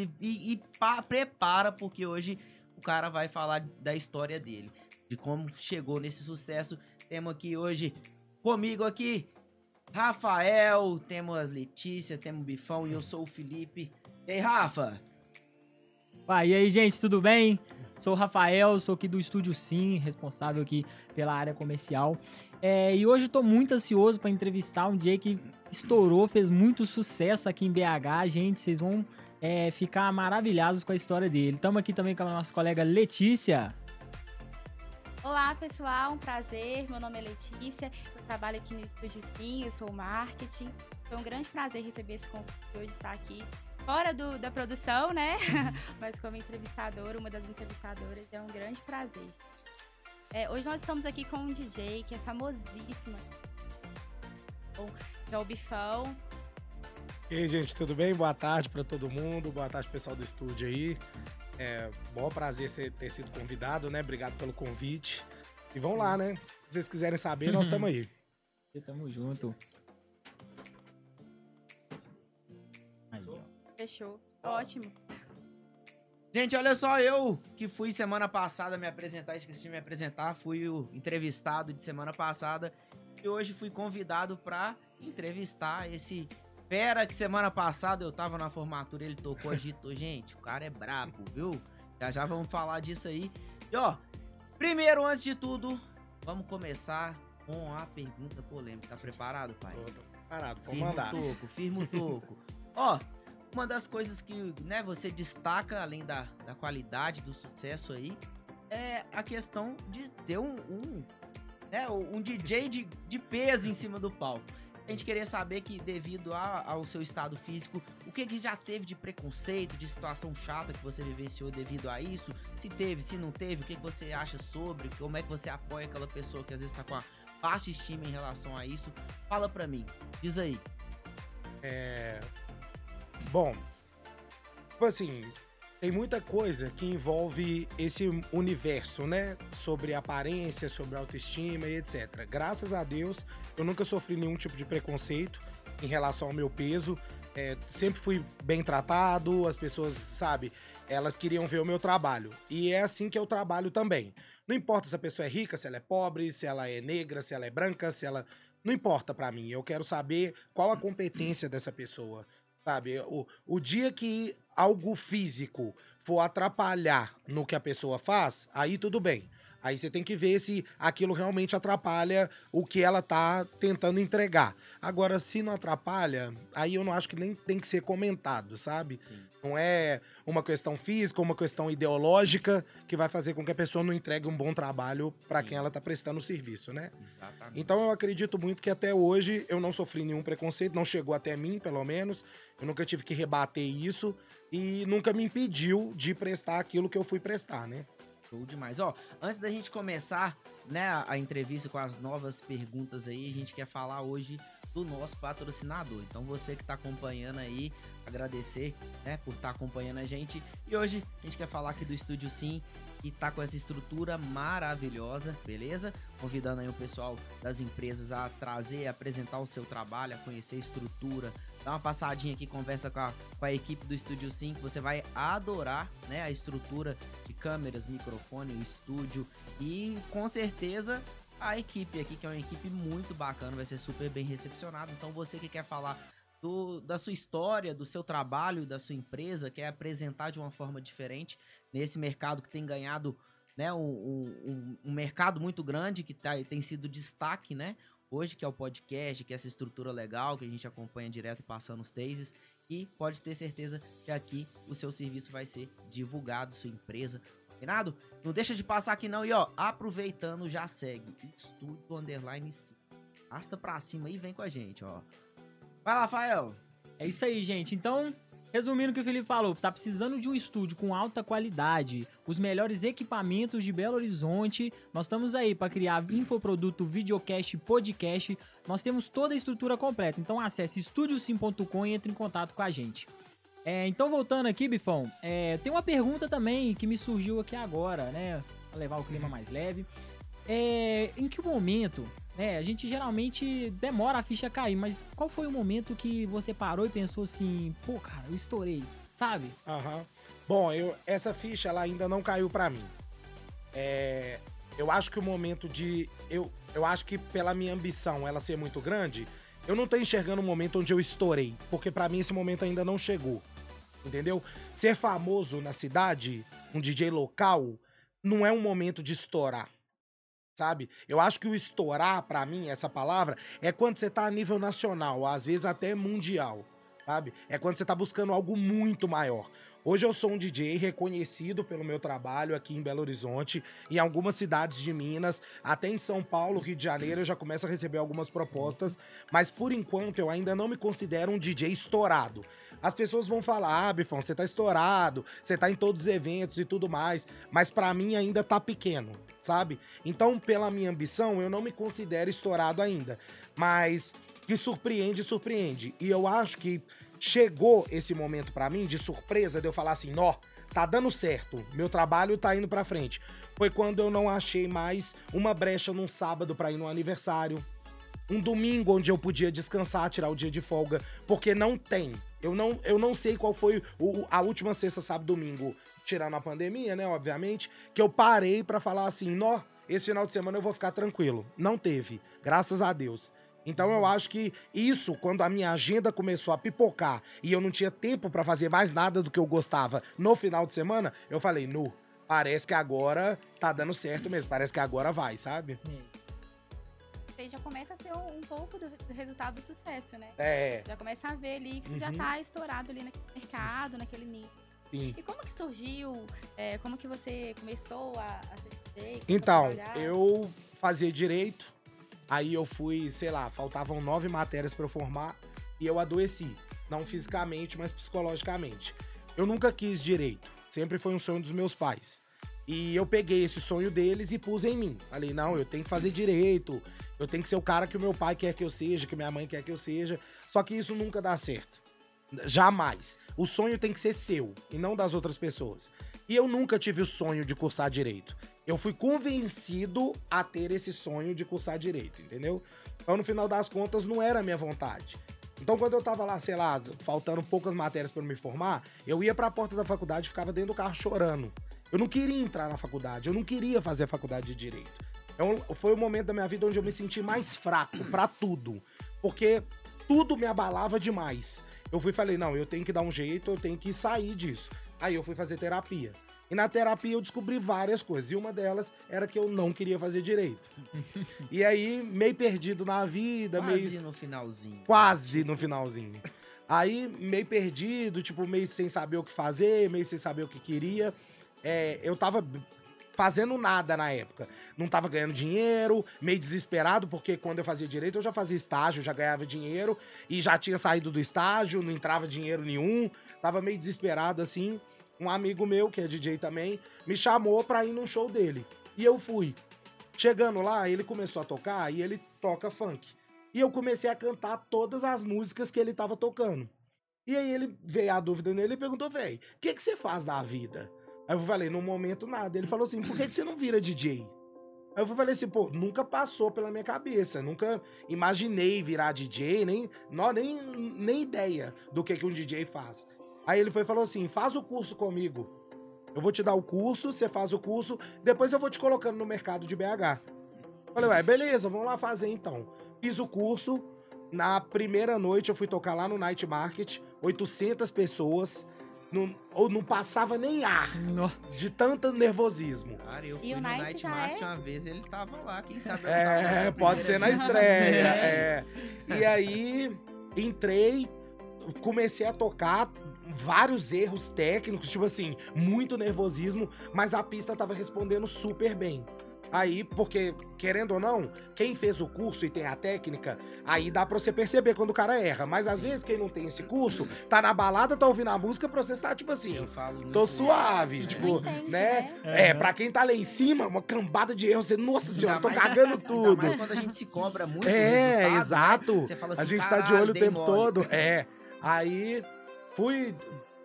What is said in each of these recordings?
e, e pá, prepara, porque hoje o cara vai falar da história dele, de como chegou nesse sucesso. Temos aqui hoje comigo aqui Rafael, temos Letícia, temos Bifão e eu sou o Felipe. E aí, Rafa? Ah, e aí, gente, tudo bem? Sou o Rafael, sou aqui do Estúdio Sim, responsável aqui pela área comercial. É, e hoje estou muito ansioso para entrevistar um DJ que estourou, fez muito sucesso aqui em BH. Gente, vocês vão é, ficar maravilhados com a história dele. Estamos aqui também com a nossa colega Letícia. Olá, pessoal, um prazer. Meu nome é Letícia, eu trabalho aqui no Estúdio Sim, eu sou marketing. Foi um grande prazer receber esse convite hoje estar aqui fora do, da produção, né? Mas como entrevistadora, uma das entrevistadoras, é um grande prazer. É, hoje nós estamos aqui com um DJ que é famosíssimo, é o Bifão. E aí, gente, tudo bem? Boa tarde para todo mundo, boa tarde pessoal do estúdio aí. É bom prazer ter sido convidado, né? Obrigado pelo convite. E vamos lá, né? Se vocês quiserem saber, nós estamos aí. Tamo junto. Fechou. Ótimo. Gente, olha só, eu que fui semana passada me apresentar, esqueci de me apresentar, fui o entrevistado de semana passada e hoje fui convidado para entrevistar esse fera que semana passada eu tava na formatura, ele tocou, agitou. Gente, o cara é brabo, viu? Já já vamos falar disso aí. E ó, primeiro, antes de tudo, vamos começar com a pergunta polêmica. Tá preparado, pai? Tô preparado, firma mandar. o toco, firma o toco. ó, uma das coisas que né, você destaca, além da, da qualidade, do sucesso aí, é a questão de ter um, um, né, um DJ de, de peso em cima do palco. A gente queria saber que, devido a, ao seu estado físico, o que, que já teve de preconceito, de situação chata que você vivenciou devido a isso? Se teve, se não teve, o que, que você acha sobre? Como é que você apoia aquela pessoa que às vezes tá com a baixa estima em relação a isso? Fala pra mim, diz aí. É... Bom, tipo assim, tem muita coisa que envolve esse universo, né? Sobre aparência, sobre autoestima e etc. Graças a Deus, eu nunca sofri nenhum tipo de preconceito em relação ao meu peso. É, sempre fui bem tratado, as pessoas, sabe, elas queriam ver o meu trabalho. E é assim que eu trabalho também. Não importa se a pessoa é rica, se ela é pobre, se ela é negra, se ela é branca, se ela. Não importa para mim. Eu quero saber qual a competência dessa pessoa. Sabe, o, o dia que algo físico for atrapalhar no que a pessoa faz, aí tudo bem. Aí você tem que ver se aquilo realmente atrapalha o que ela tá tentando entregar. Agora, se não atrapalha, aí eu não acho que nem tem que ser comentado, sabe? Sim. Não é uma questão física, uma questão ideológica que vai fazer com que a pessoa não entregue um bom trabalho para quem ela tá prestando o serviço, né? Exatamente. Então eu acredito muito que até hoje eu não sofri nenhum preconceito, não chegou até mim, pelo menos. Eu nunca tive que rebater isso e nunca me impediu de prestar aquilo que eu fui prestar, né? Show demais. Ó, antes da gente começar, né, a, entrevista com as novas perguntas aí, a gente quer falar hoje do nosso patrocinador. Então você que tá acompanhando aí, agradecer, né, por estar acompanhando a gente. E hoje a gente quer falar aqui do Estúdio Sim, que tá com essa estrutura maravilhosa, beleza? Convidando aí o pessoal das empresas a trazer, apresentar o seu trabalho, a conhecer a estrutura, dá uma passadinha aqui, conversa com a, com a equipe do Estúdio 5, você vai adorar, né, a estrutura de câmeras, microfone, o estúdio e com certeza a equipe aqui, que é uma equipe muito bacana, vai ser super bem recepcionado. Então você que quer falar do, da sua história, do seu trabalho, da sua empresa, quer apresentar de uma forma diferente nesse mercado que tem ganhado né, um, um, um mercado muito grande, que tá, tem sido destaque, né? Hoje, que é o podcast, que é essa estrutura legal, que a gente acompanha direto passando os tases. E pode ter certeza que aqui o seu serviço vai ser divulgado, sua empresa. Combinado? Não deixa de passar aqui não. E ó, aproveitando, já segue Estúdio Underline 5. Arrasta pra cima e vem com a gente, ó. Vai Rafael. É isso aí, gente. Então, resumindo o que o Felipe falou, tá precisando de um estúdio com alta qualidade, os melhores equipamentos de Belo Horizonte. Nós estamos aí para criar infoproduto, videocast, podcast. Nós temos toda a estrutura completa. Então acesse estudiosim.com e entre em contato com a gente. É, então, voltando aqui, Bifão, é, tem uma pergunta também que me surgiu aqui agora, né? Pra levar o clima mais leve. É, em que momento, né? A gente geralmente demora a ficha cair, mas qual foi o momento que você parou e pensou assim, pô, cara, eu estourei? sabe? Aham. Bom, eu, essa ficha ela ainda não caiu pra mim. É, eu acho que o momento de. Eu, eu acho que pela minha ambição ela ser muito grande, eu não tô enxergando o momento onde eu estourei. Porque pra mim esse momento ainda não chegou. Entendeu? Ser famoso na cidade, um DJ local, não é um momento de estourar. Sabe? Eu acho que o estourar, pra mim, essa palavra, é quando você tá a nível nacional, às vezes até mundial. Sabe? É quando você tá buscando algo muito maior. Hoje eu sou um DJ reconhecido pelo meu trabalho aqui em Belo Horizonte, em algumas cidades de Minas, até em São Paulo, Rio de Janeiro, eu já começo a receber algumas propostas, mas por enquanto eu ainda não me considero um DJ estourado. As pessoas vão falar, ah, Bifão, você tá estourado, você tá em todos os eventos e tudo mais, mas pra mim ainda tá pequeno, sabe? Então, pela minha ambição, eu não me considero estourado ainda, mas que surpreende, surpreende. E eu acho que chegou esse momento pra mim de surpresa de eu falar assim, nó, tá dando certo, meu trabalho tá indo pra frente. Foi quando eu não achei mais uma brecha num sábado pra ir no aniversário, um domingo onde eu podia descansar, tirar o dia de folga, porque não tem. Eu não, eu não sei qual foi o- a última sexta, sábado, domingo, tirando a pandemia, né, obviamente, que eu parei pra falar assim, nó, esse final de semana eu vou ficar tranquilo. Não teve, graças a Deus. Então eu acho que isso, quando a minha agenda começou a pipocar e eu não tinha tempo pra fazer mais nada do que eu gostava no final de semana, eu falei, nu, parece que agora tá dando certo mesmo, parece que agora vai, sabe? Você já começa a ser um, um pouco do, do resultado do sucesso, né? É, Já começa a ver ali que você já Uhum. tá estourado ali naquele mercado, naquele nicho. sim. E como que surgiu? é, como que você começou a, a a Então, eu fazia direito, aí eu fui, sei lá, faltavam nove matérias pra eu formar e eu adoeci. Não fisicamente, mas psicologicamente. Eu nunca quis direito, sempre foi um sonho dos meus pais. E eu peguei esse sonho deles e pus em mim. Falei, não, eu tenho que fazer direito, eu tenho que ser o cara que o meu pai quer que eu seja, que minha mãe quer que eu seja. Só que isso nunca dá certo. Jamais. O sonho tem que ser seu e não das outras pessoas. E eu nunca tive o sonho de cursar direito. Eu fui convencido a ter esse sonho de cursar direito, entendeu? Então, no final das contas, não era a minha vontade. Então, quando eu tava lá, sei lá, faltando poucas matérias para me formar, eu ia pra porta da faculdade e ficava dentro do carro chorando. Eu não queria entrar na faculdade, eu não queria fazer a faculdade de direito. É um- foi o momento da minha vida onde eu me senti mais fraco pra tudo. Porque tudo me abalava demais. Eu fui e falei, não, eu tenho que dar um jeito, eu tenho que sair disso. Aí eu fui fazer terapia. E na terapia eu descobri várias coisas. E uma delas era que eu não queria fazer direito. e aí, meio perdido na vida, Quase meio no finalzinho. quase no finalzinho. Aí, meio perdido, tipo, meio sem saber o que fazer, meio sem saber o que queria. É, eu tava fazendo nada na época. Não tava ganhando dinheiro, meio desesperado, porque quando eu fazia direito eu já fazia estágio, já ganhava dinheiro, e já tinha saído do estágio, não entrava dinheiro nenhum. Tava meio desesperado assim. Um amigo meu, que é DJ também, me chamou pra ir num show dele. E eu fui. Chegando lá, ele começou a tocar e ele toca funk. E eu comecei a cantar todas as músicas que ele tava tocando. E aí ele veio a dúvida nele e perguntou, véi, o que, que você faz da vida? Aí eu falei, no momento nada. Ele falou assim, por que, que você não vira DJ? Aí eu falei assim, pô, nunca passou pela minha cabeça, nunca imaginei virar DJ, nem, não, nem, nem ideia do que, que um DJ faz. Aí ele foi falou assim, faz o curso comigo. Eu vou te dar o curso, você faz o curso, depois eu vou te colocando no mercado de BH. Falei, ué, beleza, vamos lá fazer então. Fiz o curso, na primeira noite eu fui tocar lá no Night Market, 800 pessoas, não, ou não passava nem ar No- de tanto nervosismo. Cara, eu E fui o no Night Market é? uma vez, ele tava lá, quem sabe É, pode ser na estreia. É. E aí, entrei, comecei a tocar vários erros técnicos, tipo assim, muito nervosismo, mas a pista tava respondendo super bem. Aí, porque, querendo ou não, quem fez o curso e tem a técnica, aí dá pra você perceber quando o cara erra. Mas às vezes, quem não tem esse curso, tá na balada, tá ouvindo a música, pra você estar, tipo assim, Eu falo tô suave, É. tipo, entende, né? né? É, pra quem tá lá em cima, uma cambada de erros, você, nossa senhora, Ainda tô mais- cagando tudo. mais quando a gente se cobra muito É, né? exato. Você fala a assim, gente tá de "Caralho, olho o tempo mole." todo. É. Aí fui,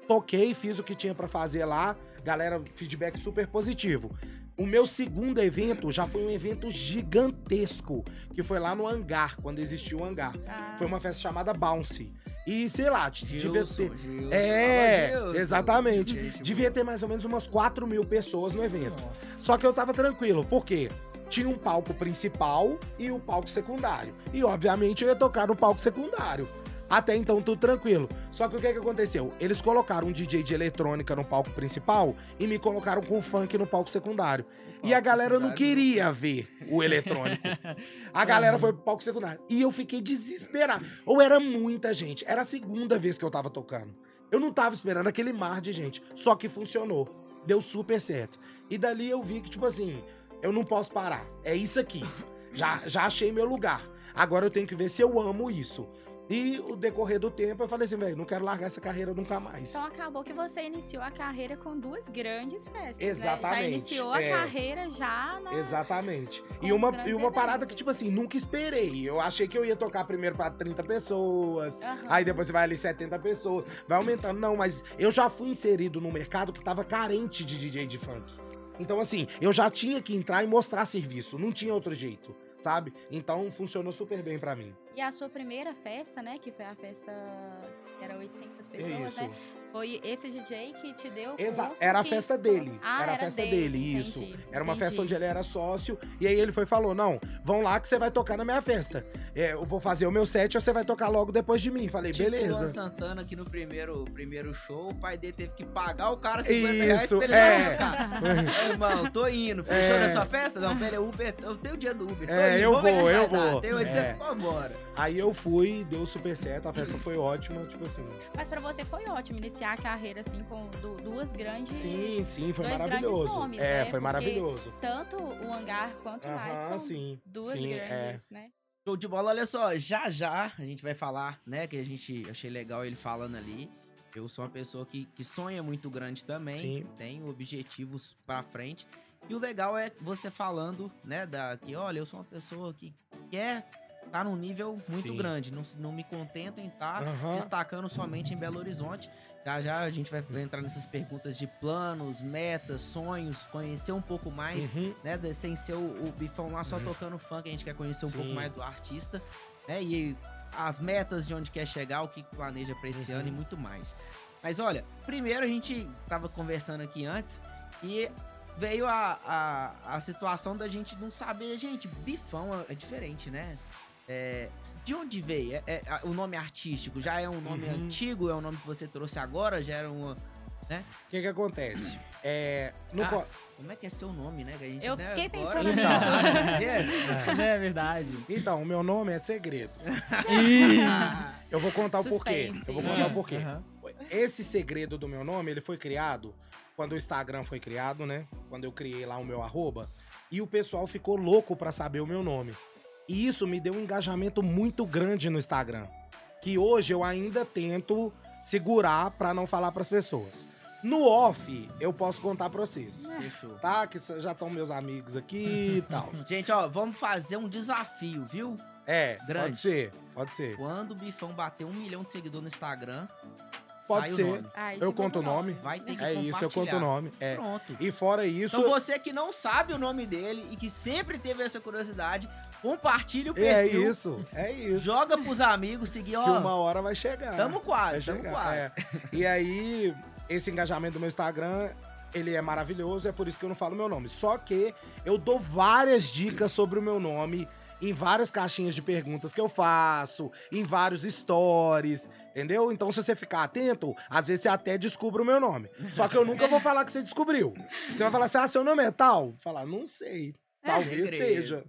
toquei, fiz o que tinha pra fazer lá. Galera, feedback super positivo. O meu segundo evento já foi um evento gigantesco, que foi lá no hangar, quando existiu o hangar. Ah, Foi uma festa chamada Bounce. E sei lá, t- devia Gilson, ter. Gilson. É, Gilson. exatamente. Gente Devia ter mais ou menos umas 4 mil pessoas no evento. Só que eu tava tranquilo, por quê? Tinha um palco principal e o palco secundário. E, obviamente, eu ia tocar no palco secundário. Até então, tudo tranquilo. Só que o que, que aconteceu? Eles colocaram um DJ de eletrônica no palco principal e me colocaram com funk no palco secundário. E a Palco galera não queria ver o eletrônico. A galera foi pro palco secundário. E eu fiquei desesperado. Ou era muita gente. Era a segunda vez que eu tava tocando. Eu não tava esperando aquele mar de gente. Só que funcionou. Deu super certo. E dali eu vi que, tipo assim, eu não posso parar. É isso aqui. Já, já achei meu lugar. Agora eu tenho que ver se eu amo isso. E o decorrer do tempo eu falei assim, velho, não quero largar essa carreira nunca mais. Então acabou que você iniciou a carreira com duas grandes festas. né? Exatamente, Já iniciou a é. carreira já na. Exatamente. Com E uma, e uma parada que, tipo assim, nunca esperei. Eu achei que eu ia tocar primeiro pra 30 pessoas, Aham. Aí depois você vai ali 70 pessoas, vai aumentando. Não, mas eu já fui inserido num mercado que tava carente de DJ de funk. Então, assim, eu já tinha que entrar e mostrar serviço. Não tinha outro jeito, sabe? Então, funcionou super bem pra mim. E a sua primeira festa, né? Que foi a festa que era 800 pessoas, Isso. né? Foi esse DJ que te deu. o Exa curso era a que- festa dele. Ah, era a festa dele, dele, isso. entendi, Era uma entendi. festa onde ele era sócio. E aí ele foi e falou: Não, vão lá que você vai tocar na minha festa. É, eu vou fazer o meu set e você vai tocar logo depois de mim. Falei, Tipo o Luan beleza. Santana aqui no primeiro, primeiro show, o pai dele teve que pagar o cara 50 reais Isso, pra ele é. tocar. Ô, irmão, tô indo. Fechou na sua festa? Não, pera, Uber, eu tenho o dinheiro do Uber. Tô É, indo, eu vou, eu vou. Tem 800, É. vamos embora. Aí eu fui, deu super certo, a festa foi ótima, tipo assim. Mas pra você foi ótimo iniciar a carreira assim com du- duas grandes. Sim, sim, foi dois maravilhoso. grandes nomes, é, né? foi Porque maravilhoso. Tanto o hangar quanto o Aham, são sim. duas sim, é. grandes, né? Show de bola, olha só, já já a gente vai falar, né, que a gente achei legal ele falando ali. Eu sou uma pessoa que, que sonha muito grande também, Sim. tenho objetivos pra frente. E o legal é você falando, né, da, que olha, eu sou uma pessoa que quer estar num nível muito Sim. grande, não, não me contento em estar Aham. destacando somente em Belo Horizonte. Já já a gente vai entrar nessas perguntas de planos, metas, sonhos, conhecer um pouco mais Uhum. né? Sem ser o, o bifão lá só Uhum. tocando funk, a gente quer conhecer um Sim. pouco mais do artista, né? E as metas de onde quer chegar, o que planeja pra esse Uhum. ano e muito mais. Mas olha, primeiro a gente tava conversando aqui antes e veio a, a, a situação da gente não saber, gente, bifão é, é diferente, né? É, de onde veio? É, é, o nome artístico já é um nome Uhum. antigo? É um nome que você trouxe agora? Já era uma. O que que acontece? É, no Ah, co- Como é que é seu nome, né? Que a gente, Eu né, fiquei agora pensando nisso. né? É verdade. Então, o meu nome é segredo. Eu vou contar o porquê. Suspense. Eu vou contar o porquê. Aham. Esse segredo do meu nome, ele foi criado quando o Instagram foi criado, né? Quando eu criei lá o meu arroba. E o pessoal ficou louco pra saber o meu nome. E isso me deu um engajamento muito grande no Instagram. Que hoje eu ainda tento segurar pra não falar pras pessoas. No off, eu posso contar pra vocês. Fechou. Tá? Que já estão meus amigos aqui e tal. Gente, ó, vamos fazer um desafio, viu? É, Grande. pode ser, pode ser. Quando o Bifão bater um milhão de seguidores no Instagram, Pode sai ser. o nome. Ai, Eu divulga conto o nome. Vai ter que É isso, eu conto o nome. É. Pronto. E fora isso, Então você que não sabe o nome dele e que sempre teve essa curiosidade, compartilhe o é perfil. isso, é isso. Joga pros amigos, seguir, que ó. uma hora vai chegar. Tamo quase, Vai tamo chegar, quase. é. E aí, esse engajamento do meu Instagram, ele é maravilhoso, é por isso que eu não falo meu nome. Só que eu dou várias dicas sobre o meu nome em várias caixinhas de perguntas que eu faço, em vários stories, entendeu? Então, se você ficar atento, às vezes você até descobre o meu nome. Só que eu nunca vou falar que você descobriu. Você vai falar assim, ah, seu nome é tal? Falar, não sei. Talvez Segredo. seja.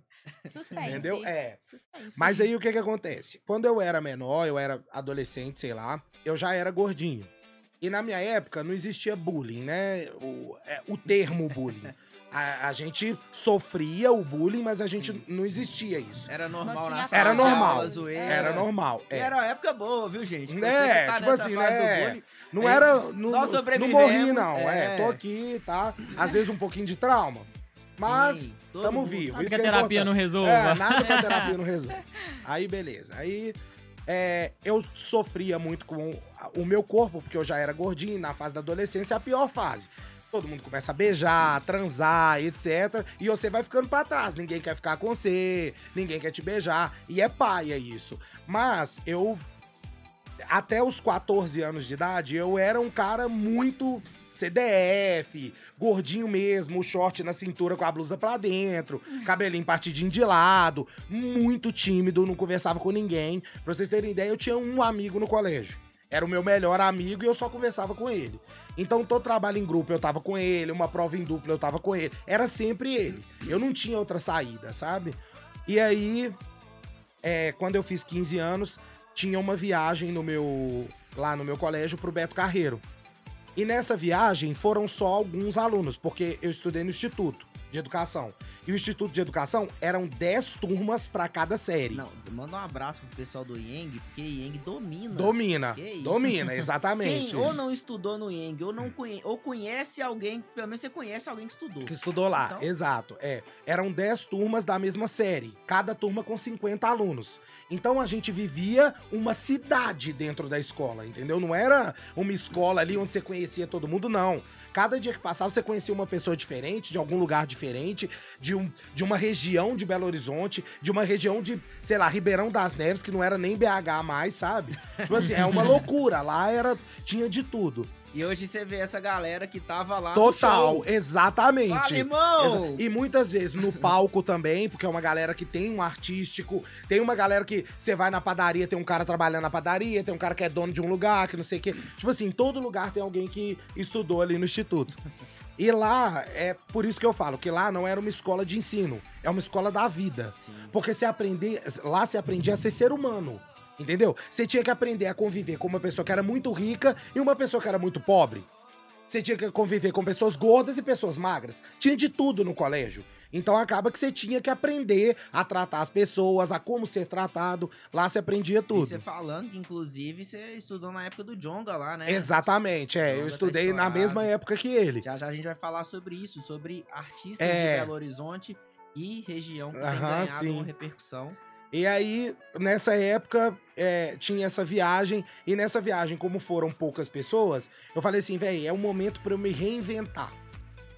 Suspense. Entendeu? É. Suspense. Mas aí o que que acontece? Quando eu era menor, eu era adolescente, sei lá, eu já era gordinho. E na minha época não existia bullying, né? O, é, o termo bullying. A, a gente sofria o bullying, mas a gente Sim. não existia isso. Era normal na sala Era normal. zoeira. Era normal. É. Era uma época boa, viu, gente? Pra Né, tá tipo assim, né? bullying, Não Aí, era. Não, nós não- morri, não. É. é. tô aqui, tá? Às vezes um pouquinho de trauma. Mas Sim, todo tamo mundo. vivo. Isso que a que é terapia importante. não resolva. É, nada que a terapia não resolve. Aí, beleza. Aí, é, eu sofria muito com o meu corpo, porque eu já era gordinho, na fase da adolescência, é a pior fase. Todo mundo começa a beijar, transar, etc. E você vai ficando pra trás. Ninguém quer ficar com você, ninguém quer te beijar. E é paia isso. Mas eu. Até os 14 anos de idade, eu era um cara muito CDF, gordinho mesmo, short na cintura com a blusa pra dentro, cabelinho partidinho de lado, muito tímido, não conversava com ninguém. Pra vocês terem ideia, eu tinha um amigo no colégio. Era o meu melhor amigo e eu só conversava com ele. Então, todo trabalho em grupo eu tava com ele, uma prova em dupla eu tava com ele. Era sempre ele. Eu não tinha outra saída, sabe? E aí, é, quando eu fiz 15 anos, tinha uma viagem no meu lá no meu colégio pro Beto Carreiro. E nessa viagem foram só alguns alunos, porque eu estudei no Instituto de Educação. E o Instituto de Educação eram 10 turmas para cada série. Não, manda um abraço pro pessoal do Yang, porque Yang domina. Domina. Domina, exatamente. Quem ou não estudou no Yang, ou não conhece, ou conhece alguém, pelo menos você conhece alguém que estudou. Que estudou lá, Então- exato. É, eram 10 turmas da mesma série, cada turma com 50 alunos. Então a gente vivia uma cidade dentro da escola, entendeu? Não era uma escola ali onde você conhecia todo mundo, não. Cada dia que passava você conhecia uma pessoa diferente, de algum lugar diferente, de, um, de uma região de Belo Horizonte, de uma região de, sei lá, Ribeirão das Neves, que não era nem BH mais, sabe? Tipo assim, é uma loucura. Lá era tinha de tudo. E hoje você vê essa galera que tava lá Total, exatamente. Fala, irmão! Exa- E muitas vezes no palco também, porque é uma galera que tem um artístico, tem uma galera que você vai na padaria, tem um cara trabalhando na padaria, tem um cara que é dono de um lugar, que não sei o quê. Tipo assim, em todo lugar tem alguém que estudou ali no instituto. E lá, é por isso que eu falo, que lá não era uma escola de ensino, é uma escola da vida. Sim. Porque você aprender, lá você aprendia a ser ser humano. Entendeu? Você tinha que aprender a conviver com uma pessoa que era muito rica e uma pessoa que era muito pobre. Você tinha que conviver com pessoas gordas e pessoas magras. Tinha de tudo no colégio. Então acaba que você tinha que aprender a tratar as pessoas, a como ser tratado. Lá você aprendia E tudo. você falando que, inclusive, você estudou na época do Jonga lá, né? Exatamente, é. Eu tá estudei na estourado. mesma época que ele. Já já a gente vai falar sobre isso, sobre artistas É. de Belo Horizonte e região que tem Aham, ganhado sim. uma repercussão. E aí, nessa época, é, tinha essa viagem. E nessa viagem, como foram poucas pessoas, eu falei assim, velho, é o momento pra eu me reinventar.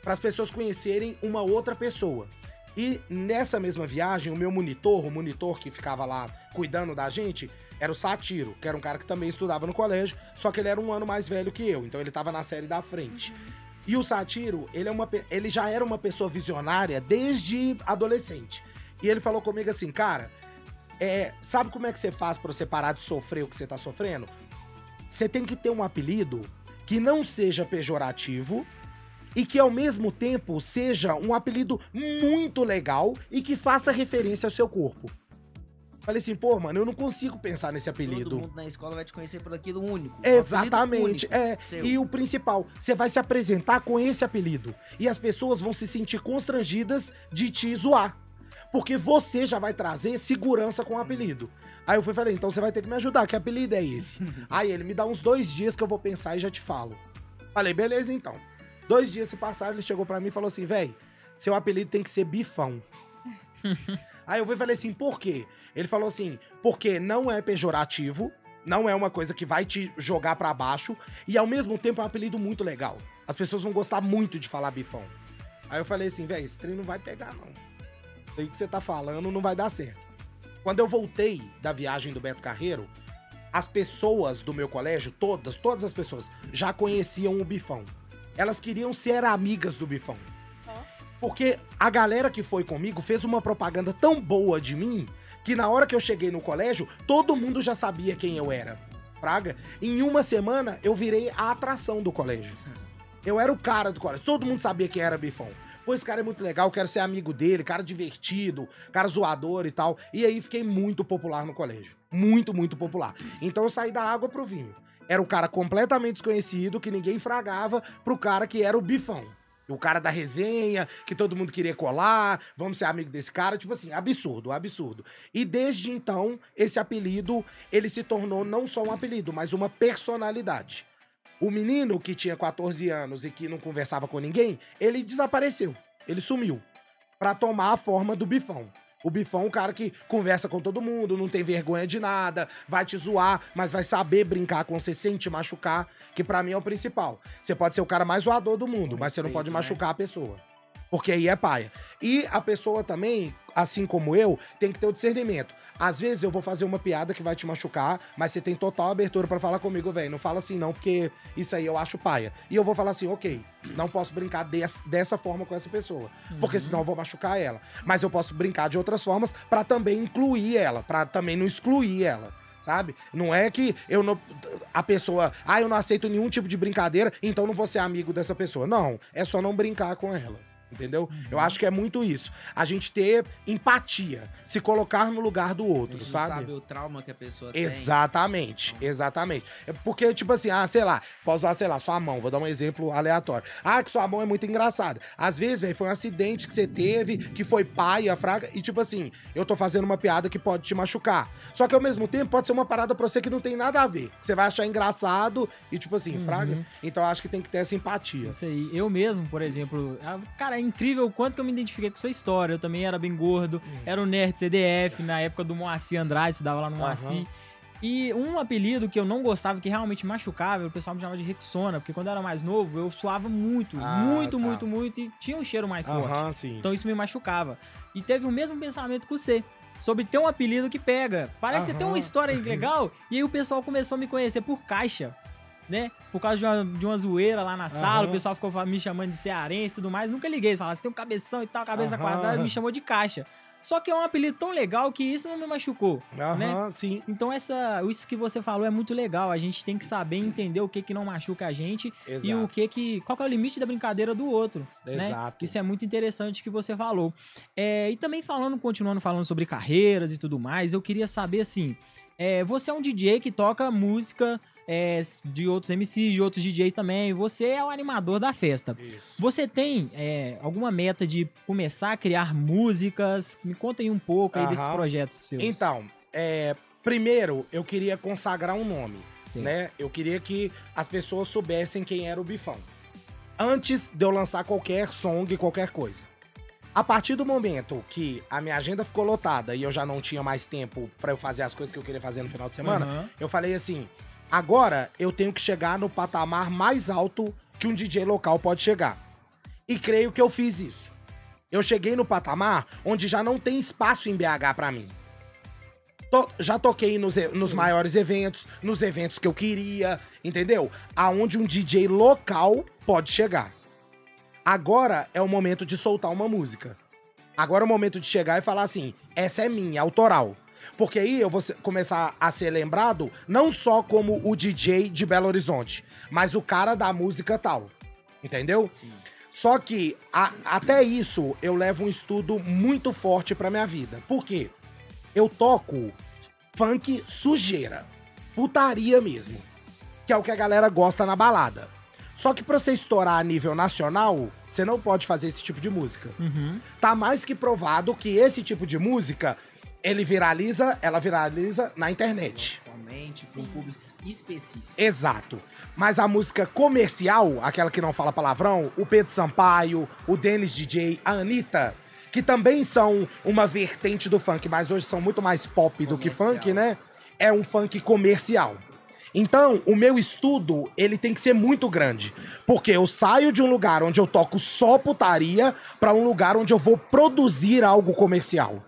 Para as pessoas conhecerem uma outra pessoa. E nessa mesma viagem, o meu monitor, o monitor que ficava lá cuidando da gente, era o Satiro, que era um cara que também estudava no colégio, só que ele era um ano mais velho que eu, então ele tava na série da frente. E o Satiro, ele, é uma, ele já era uma pessoa visionária desde adolescente. E ele falou comigo assim, cara, é, sabe como é que você faz pra você parar de sofrer o que você tá sofrendo? Você tem que ter um apelido que não seja pejorativo e que ao mesmo tempo seja um apelido muito legal e que faça referência ao seu corpo. Falei assim, pô, mano, eu não consigo pensar nesse apelido. Todo mundo na escola vai te conhecer por aquilo único. Exatamente. único, É. seu. E o principal, você vai se apresentar com esse apelido. E as pessoas vão se sentir constrangidas de te zoar. Porque você já vai trazer segurança com o apelido. Aí eu fui falei, então você vai ter que me ajudar, que apelido é esse? Aí ele me dá uns dois dias que eu vou pensar e já te falo. Falei, beleza então. Dois dias se passaram, ele chegou pra mim e falou assim, véi, seu apelido tem que ser bifão. Aí eu fui e falei assim, por quê? Ele falou assim, porque não é pejorativo, não é uma coisa que vai te jogar pra baixo e ao mesmo tempo é um apelido muito legal. As pessoas vão gostar muito de falar bifão. Aí eu falei assim, velho, esse trem não vai pegar não. Isso aí que você tá falando não vai dar certo. Quando eu voltei da viagem do Beto Carreiro, as pessoas do meu colégio, todas, todas as pessoas, já conheciam o bifão. Elas queriam ser amigas do bifão. Porque a galera que foi comigo fez uma propaganda tão boa de mim que na hora que eu cheguei no colégio, todo mundo já sabia quem eu era. Praga. Em uma semana, eu virei a atração do colégio. Eu era o cara do colégio. Todo mundo sabia quem era Bifão. Pô, esse cara é muito legal, quero ser amigo dele, cara divertido, cara zoador e tal. E aí fiquei muito popular no colégio. Muito, muito popular. Então eu saí da água pro vinho. Era o cara completamente desconhecido, que ninguém fragava, pro cara que era o Bifão. O cara da resenha, que todo mundo queria colar, vamos ser amigo desse cara, tipo assim, absurdo, absurdo. E desde então, esse apelido, ele se tornou não só um apelido, mas uma personalidade. O menino que tinha 14 anos e que não conversava com ninguém, ele desapareceu, ele sumiu, Pra tomar a forma do Bifão. O bifão é um cara que conversa com todo mundo, não tem vergonha de nada, vai te zoar, mas vai saber brincar com você sem te machucar, que pra mim é o principal. Você pode ser o cara mais zoador do mundo, mas você não pode né? machucar a pessoa. Porque aí é paia. E a pessoa também, assim como eu, tem que ter o discernimento. Às vezes eu vou fazer uma piada que vai te machucar, mas você tem total abertura pra falar comigo, velho. Não fala assim não, porque isso aí eu acho paia. E eu vou falar assim, ok, não posso brincar des- dessa forma com essa pessoa, porque senão eu vou machucar ela. Mas eu posso brincar de outras formas pra também incluir ela, pra também não excluir ela. Sabe? Não é que eu não. A pessoa. Ah, eu não aceito nenhum tipo de brincadeira, então não vou ser amigo dessa pessoa. Não. É só não brincar com ela. Entendeu? Eu acho que é muito isso. A gente ter empatia. Se colocar no lugar do A outro, gente não sabe? sabe o trauma que a pessoa tem. Exatamente, exatamente. É porque, tipo assim, ah, sei lá, posso usar, sei lá, sua mão, vou dar um exemplo aleatório. Ah, que sua mão é muito engraçada. Às vezes, velho, foi um acidente que você teve, que foi pai, a fraga, e tipo assim, eu tô fazendo uma piada que pode te machucar. Só que ao mesmo tempo pode ser uma parada pra você que não tem nada a ver. Que você vai achar engraçado e, tipo assim, fraga. Então eu acho que tem que ter essa empatia. Isso aí. Eu mesmo, por exemplo, ah, cara, é incrível o quanto que eu me identifiquei com sua história. Eu também era bem gordo, Hum. era o nerd CDF, na época do Moacir Andrade, estudava lá no. Moacir. E um apelido que eu não gostava, que realmente machucava, o pessoal me chamava de Rexona, porque quando eu era mais novo, eu suava muito, Ah, muito, tá. muito, muito, e tinha um cheiro mais forte. Aham, sim. Então isso me machucava. E teve o mesmo pensamento que você. Sobre ter um apelido que pega. Parece ter uma história legal. e aí o pessoal começou a me conhecer por caixa. Né? Por causa de uma, de uma zoeira lá na sala, Aham. o pessoal ficou me chamando de cearense e tudo mais. Nunca liguei. Eles falavam, você tem um cabeção e tal, cabeça Aham. quadrada, me chamou de caixa. Só que é um apelido tão legal que isso não me machucou. Aham, né? sim. Então, essa, isso que você falou é muito legal. A gente tem que saber entender o que, que não machuca a gente Exato. e o que que. Qual que é o limite da brincadeira do outro. né? Exato. Isso é muito interessante que você falou. É, e também falando, continuando falando sobre carreiras e tudo mais, eu queria saber assim: é, você é um DJ que toca música é, de outros MCs, de outros DJ também. Você é o animador da festa. Isso. Você tem é, alguma meta de começar a criar músicas? Me conta aí um pouco aí desses projetos seus. Então, é, primeiro eu queria consagrar um nome. Né? Eu queria que as pessoas soubessem quem era o Bifão. Antes de eu lançar qualquer song, qualquer coisa. A partir do momento que a minha agenda ficou lotada e eu já não tinha mais tempo pra eu fazer as coisas que eu queria fazer no final de semana, Aham. eu falei assim: agora eu tenho que chegar no patamar mais alto que um DJ local pode chegar. E creio que eu fiz isso. Eu cheguei no patamar onde já não tem espaço em BH pra mim. Já toquei nos, nos maiores eventos, nos eventos que eu queria, entendeu? Aonde um DJ local pode chegar. Agora é o momento de soltar uma música. Agora é o momento de chegar e falar assim: essa é minha, autoral. Porque aí eu vou começar a ser lembrado não só como o DJ de Belo Horizonte, mas o cara da música tal. Entendeu? Sim. Só que a- até isso eu levo um estudo muito forte pra minha vida. Por quê? Eu toco funk sujeira. Putaria mesmo. Que é o que a galera gosta na balada. Só que pra você estourar a nível nacional, você não pode fazer esse tipo de música. Uhum. Tá mais que provado que esse tipo de música, ele viraliza, ela viraliza na internet. Somente para um público específico. Exato. Mas a música comercial, aquela que não fala palavrão, o Pedro Sampaio, o Dennis DJ, a Anitta, que também são uma vertente do funk, mas hoje são muito mais pop do que Comercial. funk, né? É um funk comercial. Então, o meu estudo, ele tem que ser muito grande. Porque eu saio de um lugar onde eu toco só putaria pra um lugar onde eu vou produzir algo comercial.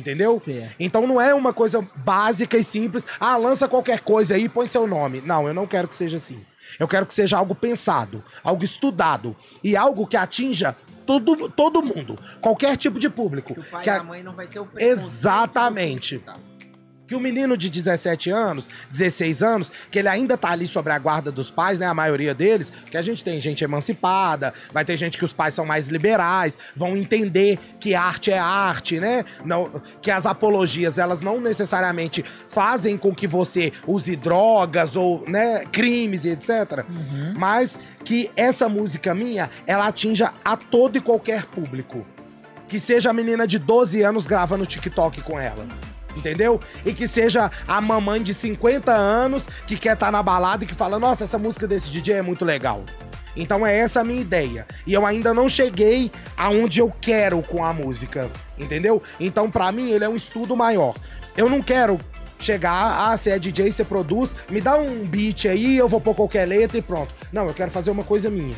Entendeu? Certo. Então não é uma coisa básica e simples. Ah, lança qualquer coisa aí e põe seu nome. Não, eu não quero que seja assim. Eu quero que seja algo pensado, algo estudado e algo que atinja todo, todo mundo, qualquer tipo de público. Que o pai Que e a- a mãe não vai ter o Exatamente. Que o menino de 17 anos, 16 anos, que ele ainda tá ali sobre a guarda dos pais, né? A maioria deles, que a gente tem gente emancipada, vai ter gente que os pais são mais liberais, vão entender que arte é arte, né? Não, que as apologias, elas não necessariamente fazem com que você use drogas ou, né, crimes e etc. Uhum. Mas que essa música minha, ela atinja a todo e qualquer público. Que seja a menina de 12 anos gravando TikTok com ela. Entendeu? E que seja a mamãe de 50 anos que quer estar na balada e que fala: Nossa, essa música desse DJ é muito legal. Então é essa a minha ideia. E eu ainda não cheguei aonde eu quero com a música, entendeu? Então pra mim ele é um estudo maior. Eu não quero chegar, ah, você é DJ, você produz, me dá um beat aí, eu vou pôr qualquer letra e pronto. Não, eu quero fazer uma coisa minha.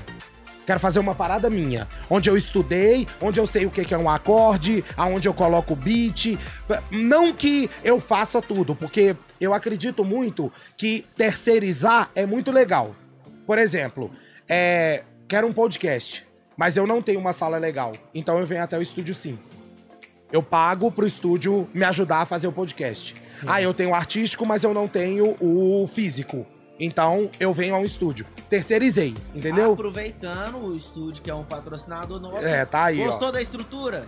Quero fazer uma parada minha, onde eu estudei, onde eu sei o que é um acorde, aonde eu coloco o beat. Não que eu faça tudo, porque eu acredito muito que terceirizar é muito legal. Por exemplo, é, quero um podcast, mas eu não tenho uma sala legal, então eu venho até o estúdio sim. Eu pago pro estúdio me ajudar a fazer o podcast. Sim. Ah, eu tenho o artístico, mas eu não tenho o físico. Então eu venho ao estúdio. Terceirizei, entendeu? Aproveitando o estúdio, que é um patrocinador nosso. É, tá aí. Gostou ó. da estrutura?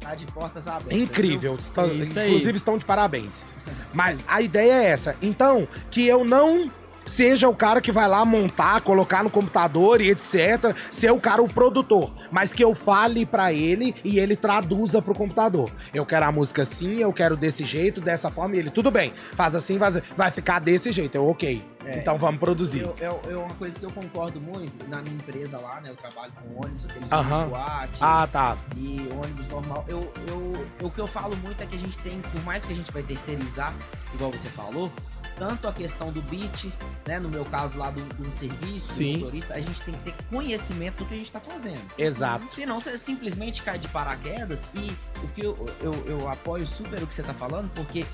Tá de portas abertas. Incrível. Estão, inclusive estão de parabéns. Mas a ideia é essa. Então, que eu não seja o cara que vai lá montar, colocar no computador e etc, ser o cara o produtor, mas que eu fale para ele e ele traduza pro computador. Eu quero a música assim, eu quero desse jeito, dessa forma, e ele, tudo bem, faz assim, vai, vai ficar desse jeito. Eu, ok. É, então vamos produzir. Eu, uma coisa que eu concordo muito, na minha empresa lá, né, eu trabalho com ônibus, aqueles uh -huh. boates, ah, tá. e ônibus normal. Eu, eu, o que eu falo muito é que a gente tem, por mais que a gente vai terceirizar, igual você falou, tanto a questão do beat, né? No meu caso lá do, do serviço, Sim. do motorista, a gente tem que ter conhecimento do que a gente está fazendo. Exato. Senão você simplesmente cai de paraquedas e o que eu, eu, eu apoio super o que você tá falando, porque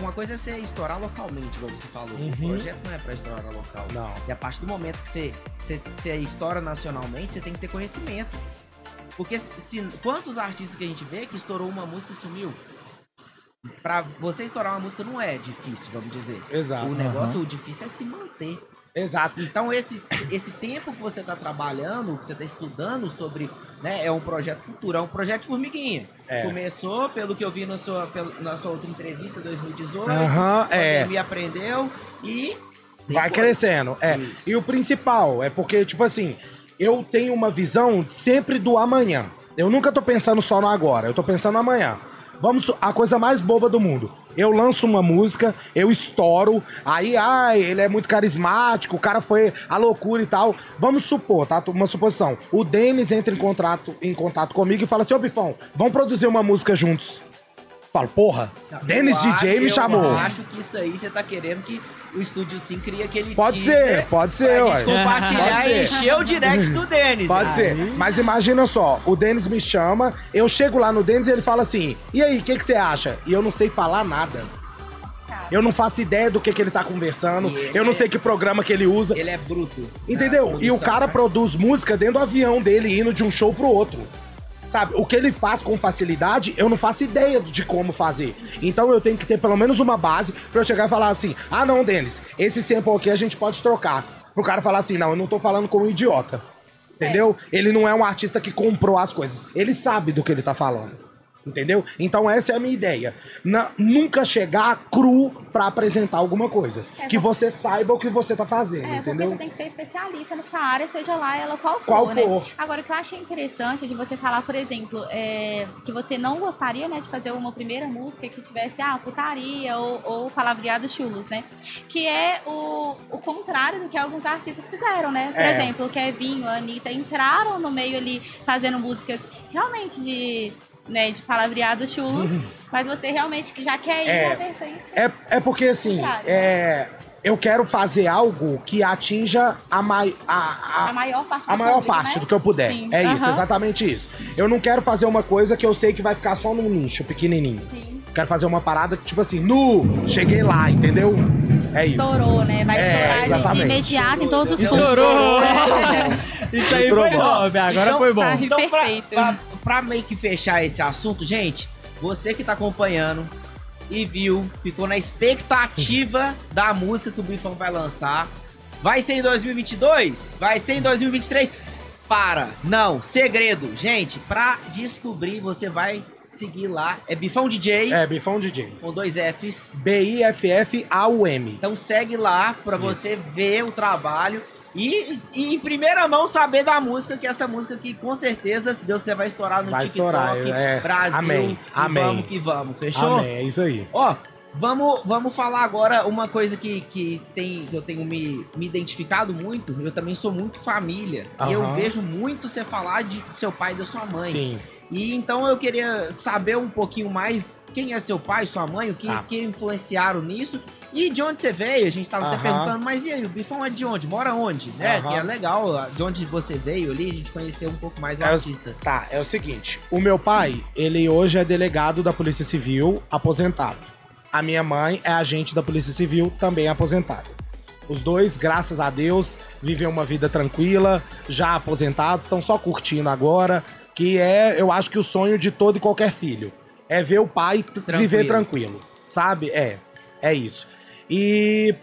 uma coisa é você estourar localmente, como você falou. Uhum. O projeto não é para estourar local. Não. E a partir do momento que você, você, você estoura nacionalmente, você tem que ter conhecimento. Porque se, quantos artistas que a gente vê que estourou uma música e sumiu? Pra você estourar uma música não é difícil, vamos dizer. Exato. O negócio, uhum. o difícil é se manter. Exato. Então, esse, esse tempo que você está trabalhando, que você está estudando sobre, né, é um projeto futuro, é um projeto formiguinha. É. Começou, pelo que eu vi na sua, na sua outra entrevista, 2018, uhum, é. me aprendeu e... Depois. Vai crescendo, é. Isso. E o principal é porque, tipo assim, eu tenho uma visão sempre do amanhã. Eu nunca tô pensando só no agora, eu tô pensando no amanhã. Vamos, a coisa mais boba do mundo. Eu lanço uma música, eu estouro, aí, ai, ele é muito carismático, o cara foi a loucura e tal. Vamos supor, tá? Uma suposição. O Denis entra em contato, em contato comigo e fala assim: Ô Bifão, vamos produzir uma música juntos. Falo, porra, Denis DJ me chamou. Eu acho que isso aí você tá querendo que o Estúdio Sim cria aquele Pode ser, pode ser, pra gente compartilhar e encher o direct do Denis. Pode ser. Mas imagina só, o Denis me chama, eu chego lá no Denis e ele fala assim, e aí, o que, que você acha? E eu não sei falar nada. Eu não faço ideia do que, que ele tá conversando. Eu não é... sei que programa que ele usa. Ele é bruto. Entendeu? E o cara né? produz música dentro do avião dele, indo de um show pro outro. Sabe, o que ele faz com facilidade, eu não faço ideia de como fazer. Então eu tenho que ter pelo menos uma base pra eu chegar e falar assim: ah, não, Denis, esse sample aqui a gente pode trocar. Pro cara falar assim: não, eu não tô falando com um idiota. Entendeu? É. Ele não é um artista que comprou as coisas. Ele sabe do que ele tá falando. Entendeu? Então essa é a minha ideia. Na, nunca chegar cru para apresentar alguma coisa. É, que você saiba o que você tá fazendo, é, entendeu? você tem que ser especialista na sua área, seja lá ela qual for, qual né? for. Agora, o que eu achei interessante de você falar, por exemplo, é, que você não gostaria, né, de fazer uma primeira música que tivesse, ah, putaria ou, ou palavreados chulos, né? Que é o, o contrário do que alguns artistas fizeram, né? Por é. exemplo, o Kevinho, a Anitta entraram no meio ali fazendo músicas realmente de né, de palavreados chulos, uhum. mas você realmente já quer ir é, na vertente. É, é porque assim, é, eu quero fazer algo que atinja a, mai, a, a, a maior parte, do, a maior público, parte né? do que eu puder. Sim. É uhum. isso, exatamente isso. Eu não quero fazer uma coisa que eu sei que vai ficar só num nicho pequenininho. Sim. Quero fazer uma parada que, tipo assim, nu, cheguei lá, entendeu? É isso. Estourou, né? Vai é, estourar de imediato em todos os Estourou! Isso aí foi bom, agora então, foi bom. Tá então, perfeito. Pra, pra, pra meio que fechar esse assunto, gente, você que tá acompanhando e viu, ficou na expectativa da música que o Bifão vai lançar. Vai ser em 2022? Vai ser em 2023? Para, não, segredo. Gente, pra descobrir, você vai seguir lá. É Bifão DJ. É, Bifão DJ. Com dois Fs. B-I-F-F-A-U-M. Então segue lá pra Isso. você ver o trabalho. E, e, em primeira mão saber da música, que é essa música que com certeza, se Deus quiser, vai estourar no vai TikTok, estourar, é, Brasil. Amém. Amém. Vamos que vamos, fechou? Amém, é isso aí. Ó, Vamos, vamos falar agora uma coisa que, que, tem, eu tenho me, me identificado muito. Eu também sou muito família. E eu vejo muito você falar de seu pai e da sua mãe. Sim. E então eu queria saber um pouquinho mais quem é seu pai, sua mãe, o que, Tá. que influenciaram nisso. E de onde você veio? A gente tava até Aham. perguntando, mas e aí, o Bifão é de onde? Mora onde? Né? Aham. Que é legal de onde você veio ali, a gente conhecer um pouco mais o É, artista. Tá, é o seguinte. O meu pai, ele hoje é delegado da Polícia Civil, aposentado. A minha mãe é agente da Polícia Civil, também aposentada. Os dois, graças a Deus, vivem uma vida tranquila, já aposentados, estão só curtindo agora, que é, eu acho que o sonho de todo e qualquer filho. É ver o pai Tranquilo. viver tranquilo, sabe? É, é isso. E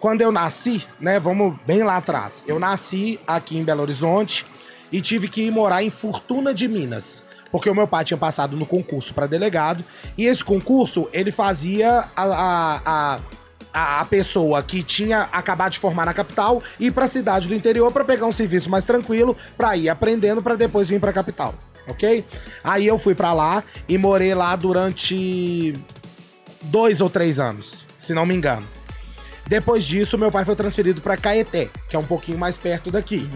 quando eu nasci, né, vamos bem lá atrás. Eu nasci aqui em Belo Horizonte e tive que ir morar em Fortuna de Minas. Porque o meu pai tinha passado no concurso para delegado. E esse concurso, ele fazia a, a, a, a- pessoa que tinha acabado de formar na capital ir para a cidade do interior para pegar um serviço mais tranquilo, para ir aprendendo, para depois vir para a capital. Ok? Aí eu fui para lá e morei lá durante dois ou três anos, se não me engano. Depois disso, meu pai foi transferido para Caeté, que é um pouquinho mais perto daqui.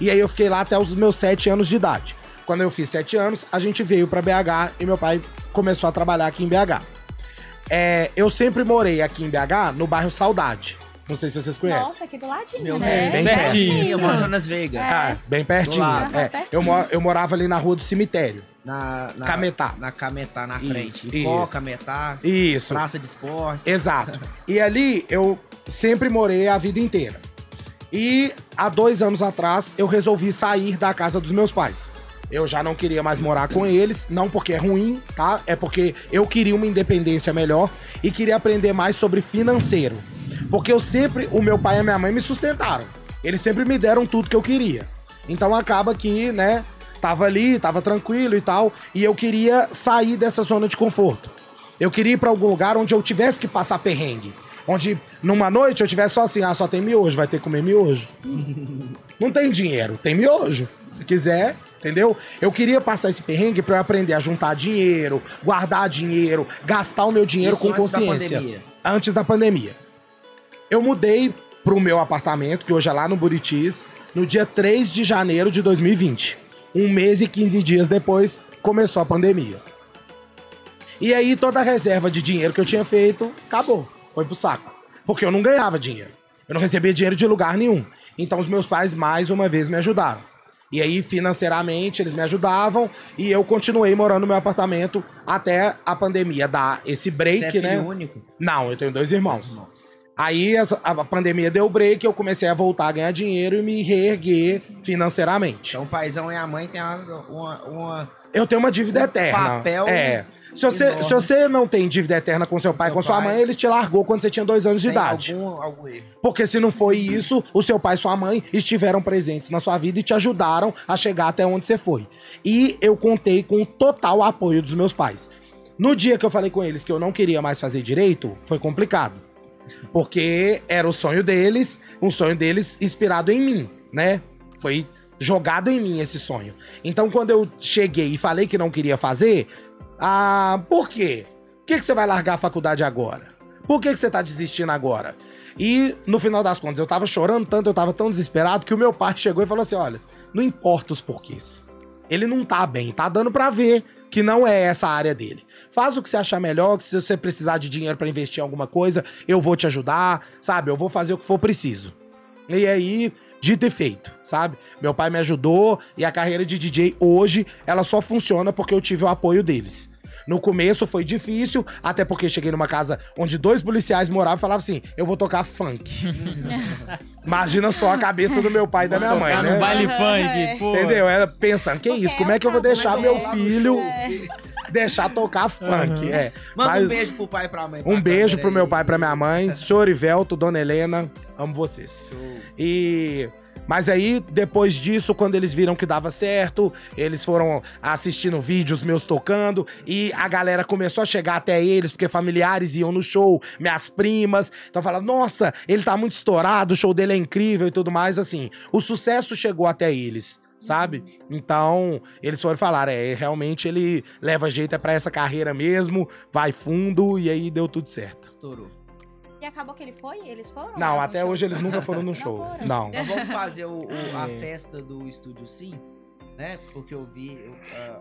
E aí eu fiquei lá até os meus sete anos de idade. Quando eu fiz sete anos, a gente veio para BH e meu pai começou a trabalhar aqui em BH. É, eu sempre morei aqui em BH, no bairro Saudade. Não sei se vocês conhecem. Nossa, aqui do ladinho, Meu né? Bem pertinho. Eu moro em É. Jonas Veiga. Ah, bem pertinho. É, pertinho. eu morava ali na rua do cemitério. Na, na, Cametá. Na Cametá, na Isso, frente. isso. Icó, Cametá, Isso. Praça de Esportes. Exato. E ali eu sempre morei a vida inteira. E há dois anos atrás eu resolvi sair da casa dos meus pais. Eu já não queria mais morar com eles, não porque é ruim, tá? É porque eu queria uma independência melhor e queria aprender mais sobre financeiro. Porque eu sempre, o meu pai e a minha mãe me sustentaram. Eles sempre me deram tudo que eu queria. Então acaba que, né, tava ali, tava tranquilo e tal, e eu queria sair dessa zona de conforto. Eu queria ir pra algum lugar onde eu tivesse que passar perrengue. Onde numa noite eu tivesse só assim, ah, só tem miojo, vai ter que comer miojo. Não tem dinheiro, tem miojo. Se quiser, entendeu? Eu queria passar esse perrengue pra eu aprender a juntar dinheiro, guardar dinheiro, gastar o meu dinheiro Isso com antes da consciência. pandemia. Antes da pandemia. Eu mudei pro meu apartamento, que hoje é lá no Buritis, no dia 3 de janeiro de 2020. Um mês e 15 dias depois, começou a pandemia. E aí toda a reserva de dinheiro que eu tinha feito, acabou. Foi pro saco. Porque eu não ganhava dinheiro. Eu não recebia dinheiro de lugar nenhum. Então os meus pais, mais uma vez, me ajudaram. E aí, financeiramente, eles me ajudavam e eu continuei morando no meu apartamento até a pandemia dar esse break, Você é filho né? único? Não, eu tenho dois irmãos. Aí a pandemia deu break, eu comecei a voltar a ganhar dinheiro e me reerguer financeiramente. Então o paizão e a mãe tem uma... uma, uma- Eu tenho uma dívida Um eterna. papel É. Se você, enorme. se você não tem dívida eterna com seu pai, Seu com sua pai. mãe, ele te largou quando você tinha dois anos de tem idade. Algum, algum erro. Porque se não foi isso, o seu pai e sua mãe estiveram presentes na sua vida e te ajudaram a chegar até onde você foi. E eu contei com o total apoio dos meus pais. No dia que eu falei com eles que eu não queria mais fazer direito, foi complicado. Porque era o sonho deles, um sonho deles inspirado em mim, né? Foi jogado em mim esse sonho. Então, quando eu cheguei e falei que não queria fazer, ah, por quê? Por que, que você vai largar a faculdade agora? Por que, que você tá desistindo agora? E no final das contas, eu tava chorando tanto, eu tava tão desesperado que o meu pai chegou e falou assim: olha, não importa os porquês. Ele não tá bem, tá dando pra ver que não é essa área dele. Faz o que você achar melhor, que se você precisar de dinheiro pra investir em alguma coisa, eu vou te ajudar, sabe? Eu vou fazer o que for preciso. E aí, dito e feito, sabe? Meu pai me ajudou e a carreira de DJ hoje, ela só funciona porque eu tive o apoio deles. No começo foi difícil, até porque cheguei numa casa onde dois policiais moravam e falavam assim: eu vou tocar funk. Imagina só a cabeça do meu pai e da minha mãe, né? no baile funk, é. pô. Entendeu? Ela pensando, que isso? Como é que eu vou deixar meu dela, filho é. deixar tocar funk? É. Manda Mas um beijo pro pai e pra mãe. um pra beijo câmera pro meu pai e pra minha mãe, senhor Ivelto, dona Helena, amo vocês. Show. E. Mas aí, depois disso, quando eles viram que dava certo, eles foram assistindo vídeos meus tocando e a galera começou a chegar até eles, porque familiares iam no show, minhas primas. Então falavam, nossa, ele tá muito estourado, o show dele é incrível e tudo mais. Assim, o sucesso chegou até eles sabe? Então, eles foram falar, é, realmente ele leva jeito é pra essa carreira mesmo, vai fundo e aí deu tudo certo. Estourou. E acabou que ele foi? Eles foram? Não, até show? hoje eles nunca foram no Não show. foram. Não. Nós vamos fazer o, o- a É. festa do Estúdio Sim, né? Porque eu vi eu,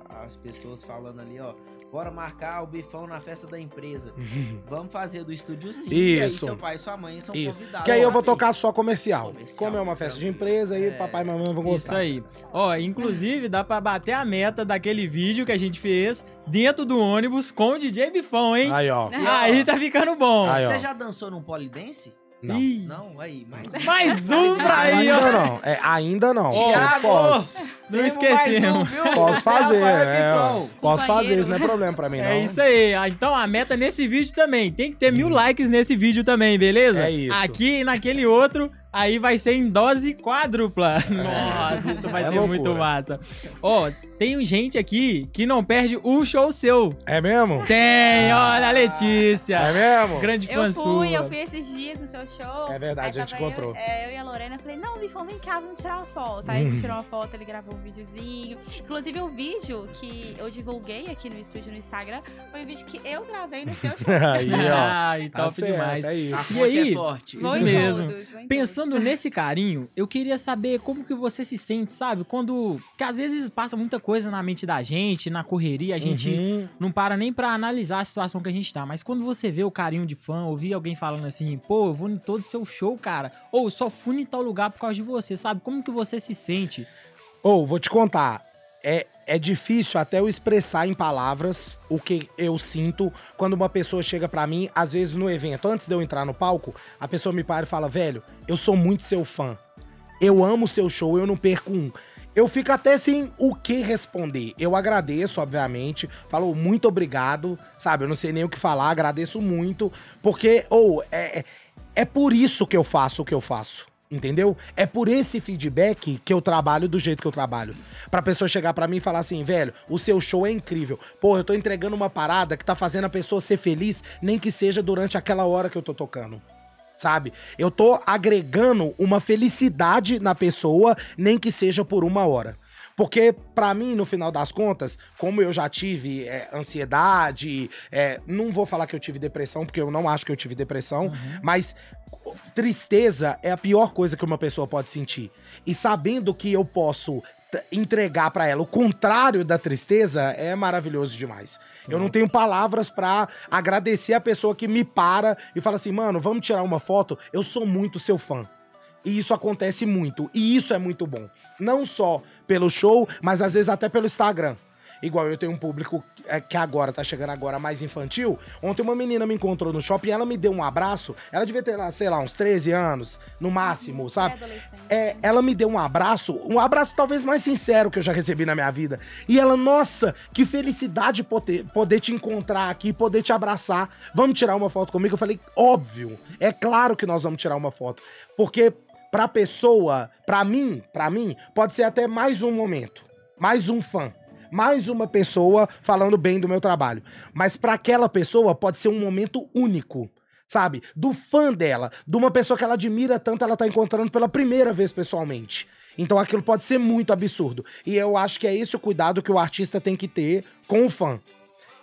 a- as pessoas falando ali, ó. Bora marcar o bifão na festa da empresa. Vamos fazer do Estúdio Sim. E aí Isso. seu pai e sua mãe são Isso. convidados. Que aí eu vou tocar só comercial. Comercial, Como é uma festa de empresa, aí É. papai e mamãe vão Isso gostar. aí. Ó, inclusive dá pra bater a meta daquele vídeo que a gente fez dentro do ônibus com o DJ Bifão, hein? Aí, ó. Aí tá ficando bom. Aí, ó. Você já dançou num polidense? Não. Ih, Não? Aí, mais Mais um pra aí, Ainda ó. não. É, ainda não. Tiago! Posso, Não esquecemos. um, posso fazer. É, ó. Posso fazer, isso não é problema pra mim, não. É isso aí. Ah, Então a meta é nesse vídeo também. Tem que ter mil likes nesse vídeo também, beleza? É isso. Aqui e naquele outro, aí vai ser em dose quádrupla. Nossa, isso vai É ser loucura. muito massa. Ó, tem gente aqui que não perde um show seu. É mesmo? Tem, olha a Letícia. É mesmo? Grande fã Eu sua. fui, eu fui esses dias no seu show. É verdade, a gente tava eu- encontrou. é, Eu, e a Lorena, eu falei, não, Bifão, vem cá, vamos tirar uma foto. Aí a Hum. gente tirou uma foto, ele gravou um videozinho. Inclusive, o vídeo que eu divulguei aqui no estúdio no Instagram foi um vídeo que eu gravei no seu show. Aí, ó. Ai, Tá top certo, demais. É A isso. fonte aí? é forte. Isso mesmo. todos, em Pensando nesse carinho, eu queria saber como que você se sente, sabe? Quando. Que às vezes passa muita coisa na mente da gente, na correria, a gente Uhum. não para nem pra analisar a situação que a gente tá. Mas quando você vê o carinho de fã, ouvir alguém falando assim, pô, eu vou em todo seu show, cara. Ou só fui em tal lugar por causa de você, sabe? Como que você se sente? Ou, vou te contar. É, é difícil até eu expressar em palavras o que eu sinto quando uma pessoa chega pra mim, às vezes no evento, antes de eu entrar no palco, a pessoa me para e fala: velho, eu sou muito seu fã. Eu amo seu show, eu não perco um. Eu fico até sem o que responder. Eu agradeço, obviamente. Falo muito obrigado, sabe? Eu não sei nem o que falar, agradeço muito. Porque, ou, é, é- é por isso que eu faço o que eu faço. Entendeu? É por esse feedback que eu trabalho do jeito que eu trabalho. Pra pessoa chegar pra mim e falar assim, velho, o seu show é incrível. Pô, eu tô entregando uma parada que tá fazendo a pessoa ser feliz, nem que seja durante aquela hora que eu tô tocando. Sabe? Eu tô agregando uma felicidade na pessoa, nem que seja por uma hora. Porque, pra mim, no final das contas, como eu já tive é, ansiedade, é, não vou falar que eu tive depressão, porque eu não acho que eu tive depressão, mas tristeza é a pior coisa que uma pessoa pode sentir. E sabendo que eu posso entregar pra ela o contrário da tristeza é maravilhoso demais. Eu não tenho palavras pra agradecer a pessoa que me para e fala assim: "Mano, vamos tirar uma foto? Eu sou muito seu fã". E isso acontece muito. E isso é muito bom. Não só pelo show, mas às vezes até pelo Instagram. Igual eu tenho um público é, que agora tá chegando agora mais infantil. Ontem uma menina me encontrou no shopping e ela me deu um abraço. Ela devia ter, sei lá, uns 13 anos, no máximo, sabe? Pré-adolescente. É, ela me deu um abraço, um abraço talvez mais sincero que eu já recebi na minha vida. E ela, nossa, que felicidade poder, poder te encontrar aqui, poder te abraçar. Vamos tirar uma foto comigo? Eu falei, óbvio, é claro que nós vamos tirar uma foto. Porque pra pessoa, pra mim, pra mim, pode ser até mais um momento, mais um fã. Mais uma pessoa falando bem do meu trabalho. Mas pra aquela pessoa pode ser um momento único sabe? Do fã dela, de uma pessoa que ela admira tanto, ela tá encontrando pela primeira vez pessoalmente. Então aquilo pode ser muito absurdo. E eu acho que é esse o cuidado que o artista tem que ter com o fã.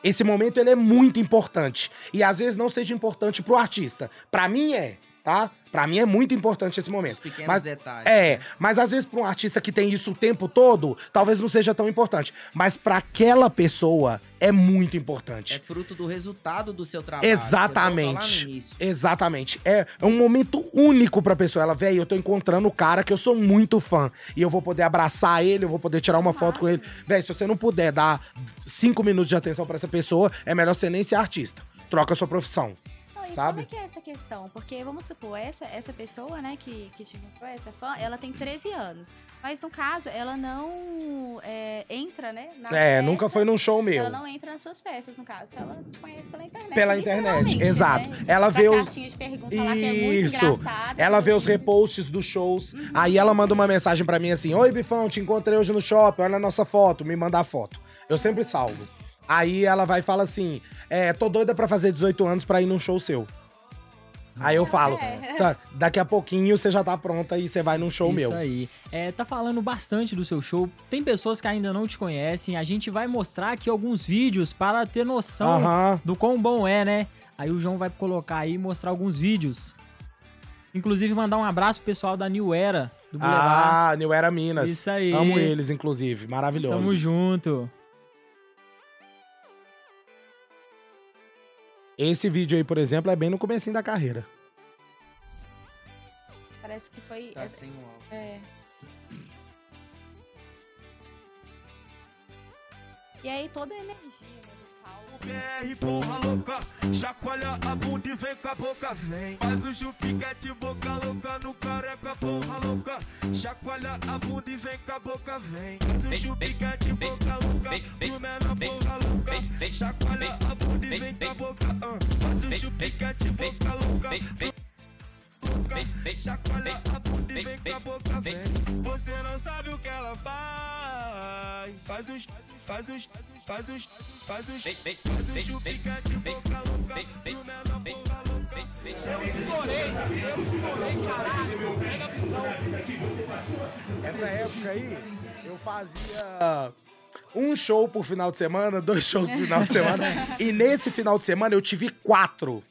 Esse momento ele é muito importante. E às vezes não seja importante pro artista. Pra mim é, tá? Pra mim é muito importante esse Os momento. pequenos Mas- detalhes. É, né? mas às vezes pra um artista que tem isso o tempo todo, talvez não seja tão importante. Mas pra aquela pessoa é muito importante. É fruto do resultado do seu trabalho. Exatamente. Exatamente. É um momento único pra pessoa. Ela, velho, eu tô encontrando o cara que eu sou muito fã. E eu vou poder abraçar ele, eu vou poder tirar uma foto com ele. Velho, se você não puder dar cinco minutos de atenção pra essa pessoa, é melhor você nem ser artista. Troca a sua profissão. Não, e sabe? Como é que é essa questão? Porque, vamos supor, essa, essa pessoa, né, que, que te encontrou, essa fã, ela tem 13 anos. Mas, no caso, ela não é, entra, né, É, festas. nunca foi num show meu. Ela não entra nas suas festas, no caso. Então, ela te conhece pela internet. Pela internet, literalmente, exato. Né? Ela vê os- caixinha de pergunta lá, que é muito Isso. engraçada. Ela vê os reposts dos shows. Aí ela manda uma mensagem pra mim assim: Oi, Bifão, te encontrei hoje no shopping, olha a nossa foto, me manda a foto. Eu sempre salvo. Aí ela vai e fala assim: É, tô doida pra fazer 18 anos pra ir num show seu. Aí eu falo, É. tá, daqui a pouquinho você já tá pronta e você vai num show Isso meu. aí. É, tá falando bastante do seu show. Tem pessoas que ainda não te conhecem. A gente vai mostrar aqui alguns vídeos para ter noção Aham. do quão bom é, né? Aí o João vai colocar aí e mostrar alguns vídeos. Inclusive mandar um abraço pro pessoal da New Era, do Boulevard. Ah, New Era Minas. Isso aí. Amo eles, inclusive. Maravilhoso. Tamo junto. Esse vídeo aí, por exemplo, é bem no comecinho da carreira. Parece que foi. Tá sem o áudio. É. E aí toda a energia né. BR, porra louca, chacoalha a bunda e vem com a boca, vem. Faz o chupiquete, boca louca no careca, porra louca, chacoalha a bunda e vem com a boca, vem. Faz o chupiquete, boca louca, pro menor, porra louca, chacoalha a bunda e vem com a boca, ah. Faz o chupiquete, boca louca, louca, chacoalha a bunda e vem com a boca, vem. Você não sabe o que ela faz. Faz os, faz os, faz os, faz os, faz os chupicante boca louca, pro menor porra louca. Eu estourei, eu estourei, caralho, pega a visão. Essa época aí, eu fazia um show por final de semana, dois shows por final de semana. e nesse final de semana eu tive quatro.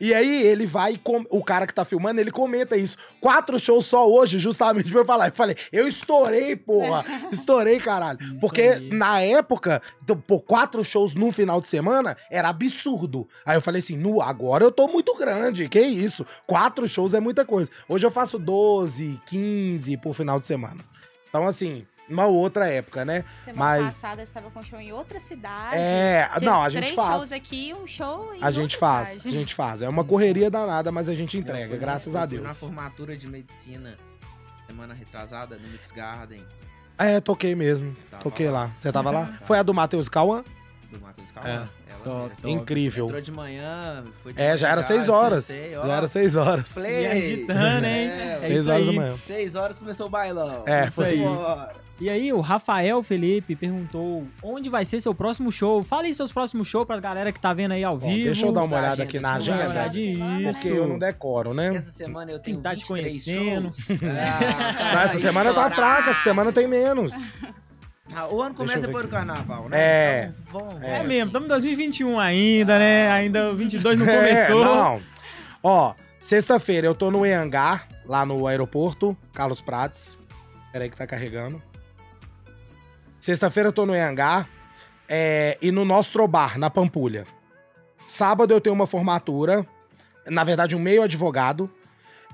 E aí ele vai, com... o cara que tá filmando, ele comenta isso. Quatro shows só hoje, justamente pra eu falar. Eu falei, eu estourei, porra. Estourei, caralho. Isso Porque aí. na época, então, pô, quatro shows num final de semana era absurdo. Aí eu falei assim, no, agora eu tô muito grande, que isso? Quatro shows é muita coisa. Hoje eu faço 12, 15 por final de semana. Então, assim, uma outra época, né? Semana Mas- passada estava com show em outra cidade. É, Tinha não, a gente três faz. shows aqui e um show em A gente outra faz, a cidade. gente faz. É uma correria danada, mas a gente entrega, fui graças eu a fui Deus. na formatura de medicina semana retrasada no Mix Garden É, toquei mesmo. Toquei lá. lá. Você tava lá? Foi a do Matheus Cauã? do Matheus Cauã. Ela Top. Incrível. Entrou de manhã, foi de É, já era seis horas. ó. Já era seis horas. Play. E agitando, hein? É, É Seis isso horas aí. da manhã. Seis horas começou o bailão. É, Isso aí. E aí, o Rafael Felipe perguntou onde vai ser seu próximo show. Fala aí seus próximos shows pra galera que tá vendo aí ao Bom, vivo. deixa eu dar uma Da olhada agenda, aqui na agenda. olhadinha. Porque eu não decoro, né? Essa semana eu Quem tenho tá te 23 conhecendo. shows. Ah, Não, essa semana tá fraca, essa semana tem menos. Ah, o ano começa depois do carnaval, né? É. Então, vamos, É vamos mesmo, assim. estamos em 2021 ainda, né? Ainda o 22 não É, começou. não. Ó, sexta-feira eu tô no Enhangar, lá no aeroporto, Carlos Prates. Peraí que tá carregando. Sexta-feira eu tô no Enhangar é, e no Nostro Bar, na Pampulha. Sábado eu tenho uma formatura, na verdade um meio advogado,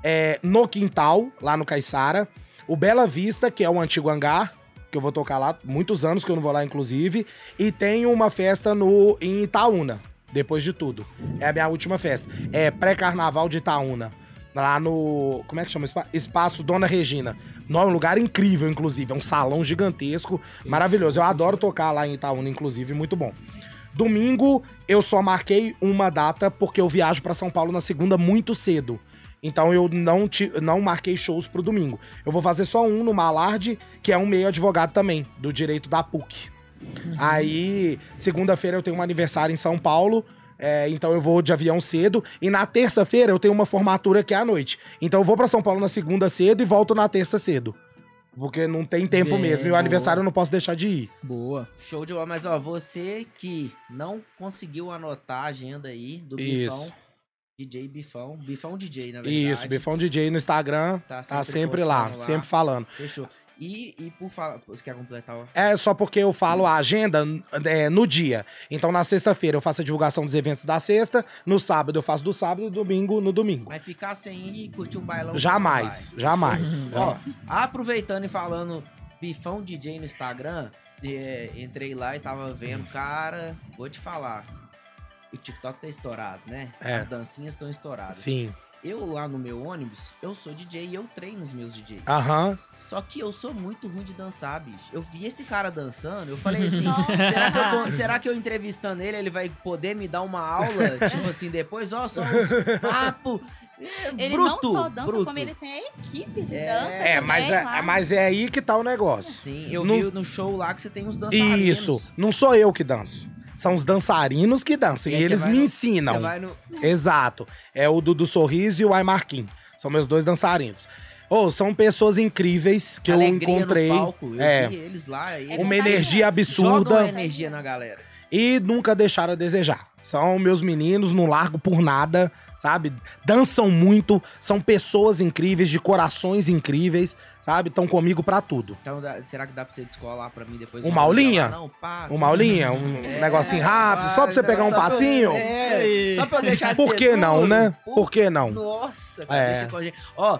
é, no Quintal, lá no Caiçara. O Bela Vista, que é o antigo hangar, que eu vou tocar lá, muitos anos que eu não vou lá, inclusive. E tem uma festa no, em Itaúna, depois de tudo. É a minha última festa. É pré-carnaval de Itaúna. Lá no. Como é que chama? Espaço Dona Regina. Não, é um lugar incrível, inclusive. É um salão gigantesco, maravilhoso. Eu adoro tocar lá em Itaúna, inclusive, muito bom. Domingo, eu só marquei uma data porque eu viajo pra São Paulo na segunda muito cedo. Então eu não, ti- não marquei shows pro domingo. Eu vou fazer só um no Malard, que é um meio advogado também, do direito da PUC. Aí, segunda-feira eu tenho um aniversário em São Paulo. É, então eu vou de avião cedo. E na terça-feira eu tenho uma formatura que é à noite. Então eu vou pra São Paulo na segunda cedo e volto na terça cedo. Porque não tem tempo Bem, mesmo. E o aniversário eu não posso deixar de ir. Boa. Show de bola. Mas, ó, você que não conseguiu anotar a agenda aí do Isso. Bifão, DJ Bifão, Bifão DJ, na verdade. Isso, Bifão DJ no Instagram. Tá Tá sempre sempre lá, lá. sempre falando. Fechou. E, e por falar... Você quer completar? É só porque eu falo a agenda é, no dia. Então, na sexta-feira eu faço a divulgação dos eventos da sexta, no sábado eu faço do sábado e no domingo no domingo. Mas ficar sem ir e curtir um bailão... Jamais, jamais. vai. Ó, aproveitando e falando Bifão DJ no Instagram, é, entrei lá e tava vendo, cara, vou te falar. O TikTok tá estourado, né? É. As dancinhas estão estouradas. Sim. Eu lá no meu ônibus, eu sou DJ e eu treino os meus DJs. Aham. Só que eu sou muito ruim de dançar, bicho. Eu vi esse cara dançando, eu falei assim, será que, eu, será que eu entrevistando ele, ele vai poder me dar uma aula, tipo assim, depois, ó, só uns papo. É, Ele bruto, não só dança, bruto. como ele tem a equipe de É. dança. É, também, mas é, lá. mas é aí que tá o negócio. Sim, eu Não- vi no show lá que você tem uns dançarinos. Isso. Não sou eu que danço. São os dançarinos que dançam. E, você eles me no- ensinam. No... Exato. É o Dudu Sorriso e o Ai Marquinhos. São meus dois dançarinos. Ou são pessoas incríveis que alegria eu encontrei. palco. Eu é. vi eles lá. Eles Uma energia jogam absurda. uma energia na galera. e nunca deixaram a desejar. São meus meninos, não largo por nada, sabe? Dançam muito, são pessoas incríveis, de corações incríveis, sabe? Estão comigo pra tudo. Então, dá- será que dá pra você descolar pra mim depois? Uma um aulinha? Não, pá. Uma aulinha, um É, negocinho rápido, só pra você pegar um só pra passinho. É, só pra eu deixar de Por ser que não, duro. né? Por- Por que não? Nossa, cara, É. deixa com a gente. Ó,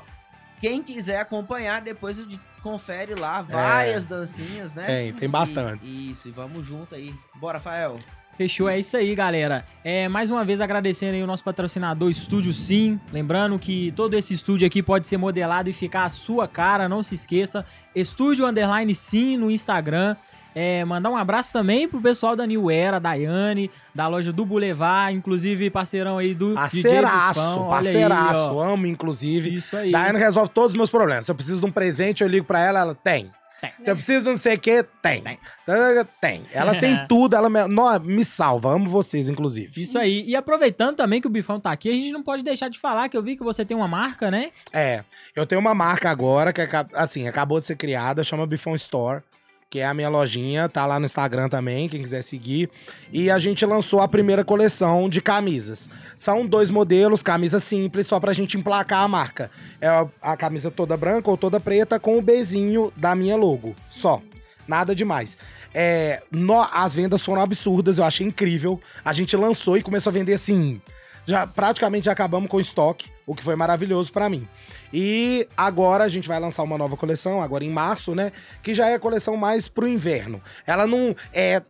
quem quiser acompanhar, depois de- confere lá várias dancinhas, né? Tem, tem E- bastantes. Isso, e vamos junto aí. Bora, Rafael. Fechou, é isso aí, galera. É, mais uma vez agradecendo aí o nosso patrocinador Estúdio Sim. Lembrando que todo esse estúdio aqui pode ser modelado e ficar a sua cara, não se esqueça. Estúdio Underline Sim no Instagram. É, mandar um abraço também pro pessoal da New Era, da Daiane, da loja do Boulevard, inclusive parceirão aí do DJ Parceiraço, Bufão. Aí, parceiraço. ó. amo, inclusive. Isso aí. Daiane resolve todos os meus problemas. Se eu preciso de um presente, eu ligo pra ela, ela tem. Se eu preciso de não sei o quê, tem. Tem. Ela tem tudo, ela me, nó, me salva. Amo vocês, inclusive. Isso aí. E aproveitando também que o Bifão tá aqui, a gente não pode deixar de falar que eu vi que você tem uma marca, né? É, eu tenho uma marca agora que, assim, acabou de ser criada, chama Bifão Store, que é a minha lojinha, tá lá no Instagram também, quem quiser seguir. E a gente lançou a primeira coleção de camisas. São dois modelos, camisa simples, só pra gente emplacar a marca. É a, camisa toda branca ou toda preta com o bezinho da minha logo, só. Nada demais. É, nó- as vendas foram absurdas, eu achei incrível. A gente lançou e começou a vender assim. Já praticamente já acabamos com o estoque, o que foi maravilhoso pra mim. E agora a gente vai lançar uma nova coleção, agora em março, né? Que já é a coleção mais pro inverno. Ela não é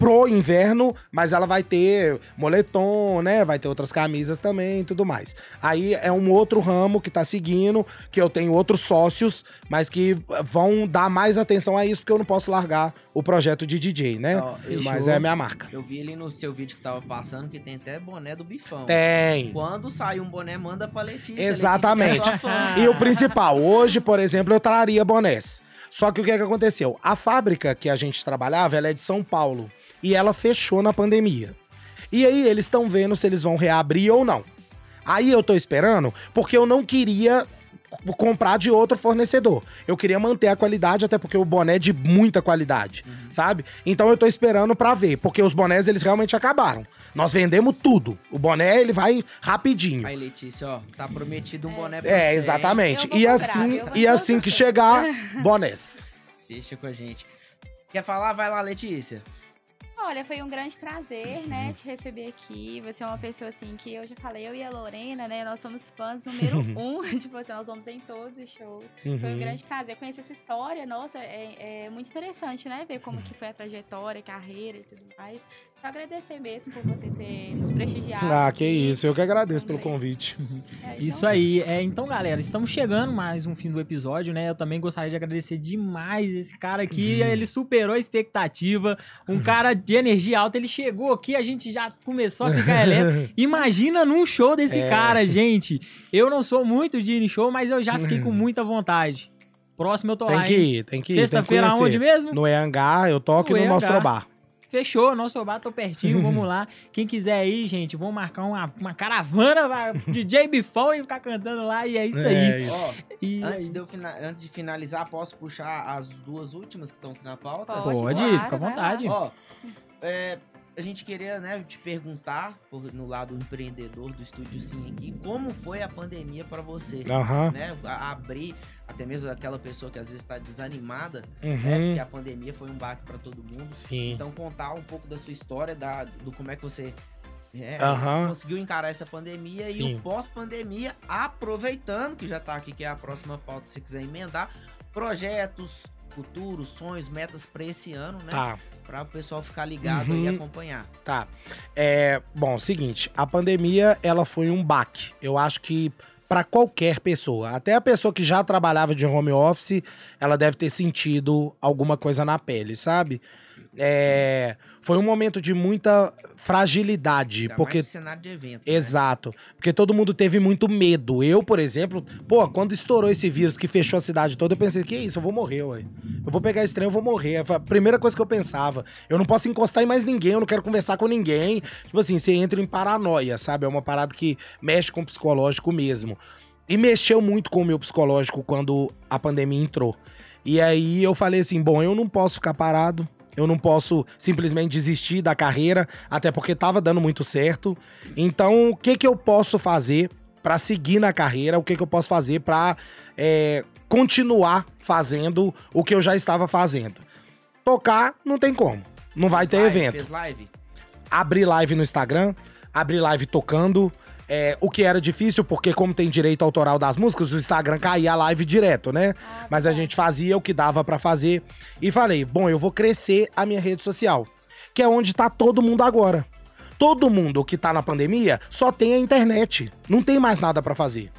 pro inverno, mas ela vai ter moletom, né? Vai ter outras camisas também e tudo mais. Aí é um outro ramo que tá seguindo, que eu tenho outros sócios, mas que vão dar mais atenção a isso, porque eu não posso largar o projeto de DJ, né? Mas é a minha marca. eu vi ali no seu vídeo que tava passando que tem até boné do Bifão. Tem. Quando sai um boné, manda pra Letícia. Exatamente. Letícia é. E o principal, hoje, por exemplo, eu traria bonés. Só que o que, é que aconteceu? A fábrica que a gente trabalhava, ela é de São Paulo. E ela fechou na pandemia. E aí eles estão vendo se eles vão reabrir ou não. Aí eu tô esperando, porque eu não queria comprar de outro fornecedor. Eu queria manter a qualidade, até porque o boné é de muita qualidade, sabe? Então eu tô esperando pra ver, porque os bonés eles realmente acabaram. Nós vendemos tudo. O boné ele vai rapidinho. Aí, Letícia, ó, tá prometido um boné pra É, você. exatamente. Eu vou E comprar, assim, e assim que chegar, bonés. Deixa com a gente. Quer falar? Vai lá, Letícia. Olha, foi um grande prazer, né, te receber aqui. Você é uma pessoa, assim, que eu já falei, eu e a Lorena, né, nós somos fãs número um de você. Nós vamos em todos os shows. Foi um Uhum. grande prazer conhecer sua história. Nossa, é, é muito interessante, né, ver como que foi a trajetória, carreira e tudo mais. Só agradecer mesmo por você ter nos prestigiado. Ah, que isso. Eu que agradeço pelo convite. É, Isso então, aí. É, então, galera, estamos chegando mais um fim do episódio, né? Eu também gostaria de agradecer demais esse cara aqui. Ele superou a expectativa. Um cara de energia alta. Ele chegou aqui, a gente já começou a ficar elétrico. Imagina num show desse É. cara, gente. Eu não sou muito de ir em show, mas eu já fiquei com muita vontade. Próximo eu tô Tem lá, que ir, tem que ir. tem que Sexta-feira conhecer. aonde mesmo? No Eangá, eu toco No e no. Nostrobar. Fechou, nosso bar tô pertinho, vamos lá. Quem quiser ir, gente, vamos marcar uma, uma caravana, vai, DJ Bifão e ficar cantando lá, e é isso aí. É isso. Ó, E antes aí? de, eu fina- antes de finalizar, posso puxar as duas últimas que estão aqui na pauta? Pode, Pode, claro, fica à vontade. Ó, é, a gente queria, né, te perguntar, por- no lado empreendedor do Estúdio Sim aqui, como foi a pandemia pra você? Aham. Né, a- abrir, até mesmo aquela pessoa que às vezes tá desanimada, né, Uhum. porque a pandemia foi um baque pra todo mundo. Sim. Então contar um pouco da sua história, da, do como é que você é, Aham. conseguiu encarar essa pandemia e Sim. o pós-pandemia, aproveitando que já tá aqui, que é a próxima pauta, se quiser emendar, projetos, futuros, sonhos, metas pra esse ano, né? Tá. Pra o pessoal ficar ligado e Uhum. acompanhar. Tá. É, bom, seguinte, a pandemia ela foi um baque. Eu acho que para qualquer pessoa, até a pessoa que já trabalhava de home office, ela deve ter sentido alguma coisa na pele, sabe? É, Foi um momento de muita fragilidade, Ainda porque mais cenário de evento. né? Exato. Porque todo mundo teve muito medo. Eu, por exemplo, pô, quando estourou esse vírus que fechou a cidade toda, eu pensei, que isso, eu vou morrer, ué. Eu vou pegar esse trem, eu vou morrer. Foi a primeira coisa que eu pensava. Eu não posso encostar em mais ninguém, eu não quero conversar com ninguém. Tipo assim, você entra em paranoia, sabe? É uma parada que mexe com o psicológico mesmo. E mexeu muito com o meu psicológico quando a pandemia entrou. E aí eu falei assim, bom, eu não posso ficar parado. Eu não posso simplesmente desistir da carreira, até porque tava dando muito certo. Então, o que que eu posso fazer pra seguir na carreira? O que que eu posso fazer pra é, continuar fazendo o que eu já estava fazendo? Tocar, não tem como. Não vai Fez ter live, evento Fez live? abrir live no Instagram, abrir live tocando. É, o que era difícil, porque como tem direito autoral das músicas, o Instagram caía a live direto, né? Ah, Mas a gente fazia o que dava pra fazer. E falei, bom, eu vou crescer a minha rede social, que é onde tá todo mundo agora. Todo mundo que tá na pandemia só tem a internet. Não tem mais nada pra fazer.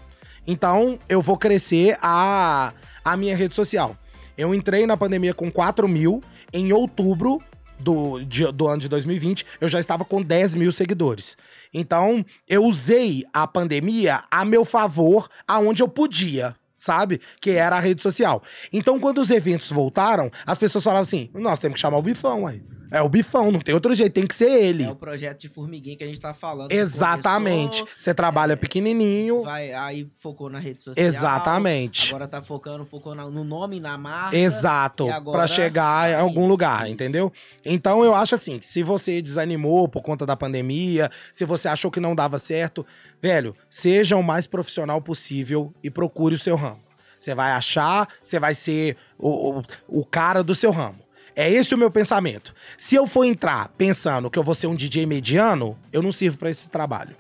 Então, eu vou crescer a, a minha rede social. Eu entrei na pandemia com 4 mil. Em outubro do, de- do ano de 2020, eu já estava com 10 mil seguidores. Então, eu usei a pandemia a meu favor, aonde eu podia, sabe? Que era a rede social. Então, quando os eventos voltaram, as pessoas falavam assim: nós temos que chamar o Bifão, aí. É o Bifão, não tem outro jeito, tem que ser ele. É o projeto de formiguinha que a gente tá falando. Exatamente. Você trabalha é, pequenininho. Vai, aí focou na rede social. Exatamente. Agora tá focando, focou no nome, na marca. Exato, e pra chegar em vai- algum lugar, isso. entendeu? Então eu acho assim, se você desanimou por conta da pandemia, se você achou que não dava certo, velho, seja o mais profissional possível e procure o seu ramo. Você vai achar, você vai ser o, o, o cara do seu ramo. É esse o meu pensamento. Se eu for entrar pensando que eu vou ser um DJ mediano, eu não sirvo pra esse trabalho.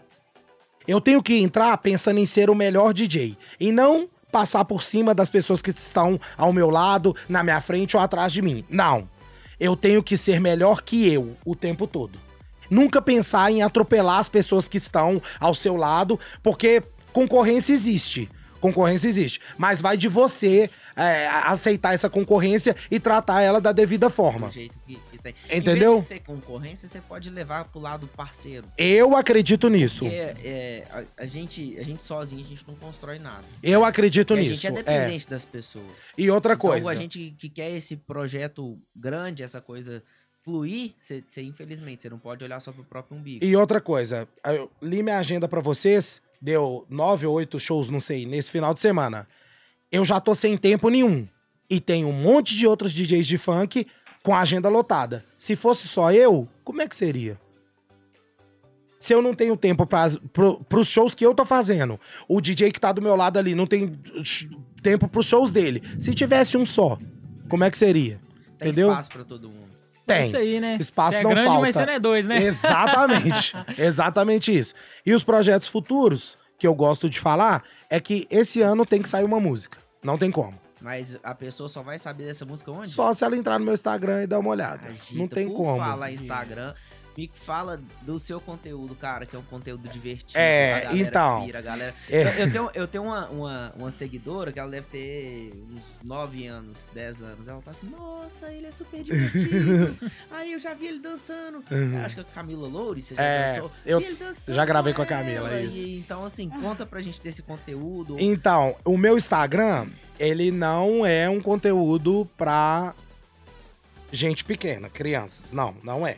Eu tenho que entrar pensando em ser o melhor DJ e não passar por cima das pessoas que estão ao meu lado, na minha frente ou atrás de mim. Não. Eu tenho que ser melhor que eu o tempo todo. Nunca pensar em atropelar as pessoas que estão ao seu lado, porque concorrência existe. Concorrência existe. Mas vai de você é, aceitar essa concorrência e tratar ela da devida forma. Do jeito que, que tem. Entendeu? Em vez de ser concorrência, você pode levar pro lado parceiro. Eu acredito nisso. Porque é, a, a gente, a gente sozinho, a gente não constrói nada. Eu acredito E a nisso. gente é é. dependente das pessoas. E outra Então, coisa. a gente que quer esse projeto grande, essa coisa fluir, você, infelizmente, você não pode olhar só pro próprio umbigo. E outra coisa, eu li minha agenda pra vocês, deu nove ou oito shows, não sei, nesse final de semana. Eu já tô sem tempo nenhum. E tem um monte de outros DJs de funk com a agenda lotada. Se fosse só eu, como é que seria? Se eu não tenho tempo para pro, pros shows que eu tô fazendo, o DJ que tá do meu lado ali não tem tempo pros shows dele. Se tivesse um só, como é que seria? Tem entendeu? espaço pra todo mundo. Tem. isso aí, né? Espaço Você é não grande, mas falta. você não é dois, né? Exatamente. Exatamente isso. E os projetos futuros, que eu gosto de falar, é que esse ano tem que sair uma música. Não tem como. Mas a pessoa só vai saber dessa música onde? Só se ela entrar no meu Instagram e dar uma olhada. Agita. não tem Por como. falar Instagram, me fala do seu conteúdo, cara, que é um conteúdo divertido. É, então. Pira, galera... É. Eu, tenho, eu tenho uma, uma, uma seguidora que ela deve ter uns 9 anos, 10 anos. Ela tá assim, nossa, ele é super divertido. Aí eu já vi ele dançando. Eu Acho que é a Camila Loures, você já Uhum. É, dançou? eu Vi ele dançando já gravei com a Camila, ela. isso. E, então, assim, conta pra gente desse conteúdo. Então, o meu Instagram, ele não é um conteúdo pra gente pequena, crianças. Não, não é.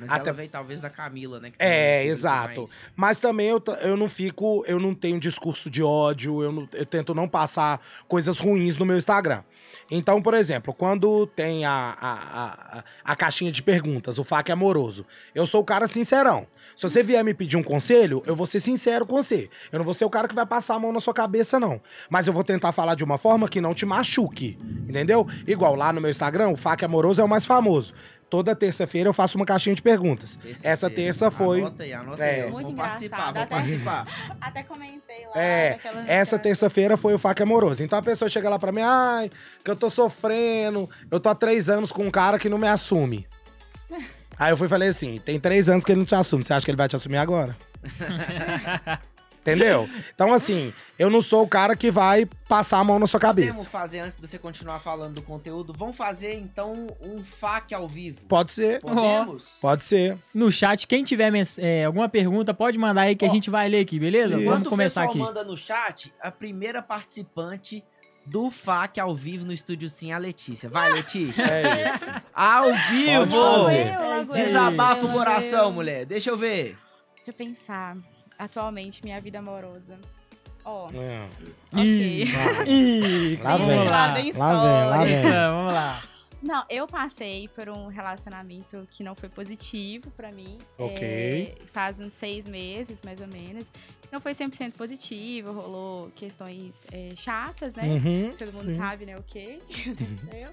Mas até- ela veio talvez da Camila, né? É, exato. mais- Mas também eu, eu não fico, eu não tenho discurso de ódio, eu, não- eu tento não passar coisas ruins no meu Instagram. Então, por exemplo, quando tem a, a, a, a caixinha de perguntas, o FAQ amoroso, eu sou o cara sincerão. Se você vier me pedir um conselho, eu vou ser sincero com você. Eu não vou ser o cara que vai passar a mão na sua cabeça, não. Mas eu vou tentar falar de uma forma que não te machuque, entendeu? Igual lá no meu Instagram, o FAQ amoroso é o mais famoso. Toda terça-feira eu faço uma caixinha de perguntas. Essa Terça-feira. terça foi. Anota aí, anota É. aí. Vamos participar, vamos até- participar. Até comentei lá. É, essa terça-feira foi o faca amoroso. Então a pessoa chega lá pra mim, ai, que eu tô sofrendo, eu tô há três anos com um cara que não me assume. Aí eu fui e falei assim: tem três anos que ele não te assume. Você acha que ele vai te assumir agora? Entendeu? Então, assim, eu não sou o cara que vai passar a mão na sua Podemos cabeça. fazer, antes de você continuar falando do conteúdo, vamos fazer então um FAQ ao vivo. Pode ser, Podemos? pode ser. No chat, quem tiver é, alguma pergunta, pode mandar aí que a Ó, gente vai ler aqui, beleza? isso. Vamos começar o pessoal aqui. manda no chat, a primeira participante do FAQ ao vivo no Estúdio Sim é a Letícia. Vai, Letícia. É isso. Ao vivo! Desabafa o coração, mulher. Deixa eu ver. Deixa eu pensar. Atualmente, minha vida amorosa. Ó, É. ok. Ih, Lá vamos vem. lá. Lá vem Lá vem. Ah, Vamos lá. Não, eu passei por um relacionamento que não foi positivo pra mim. Ok. É, faz uns seis meses, mais ou menos. Não foi 100% positivo, rolou questões é, chatas, né? Uhum, Todo mundo sim. sabe, né, o que aconteceu.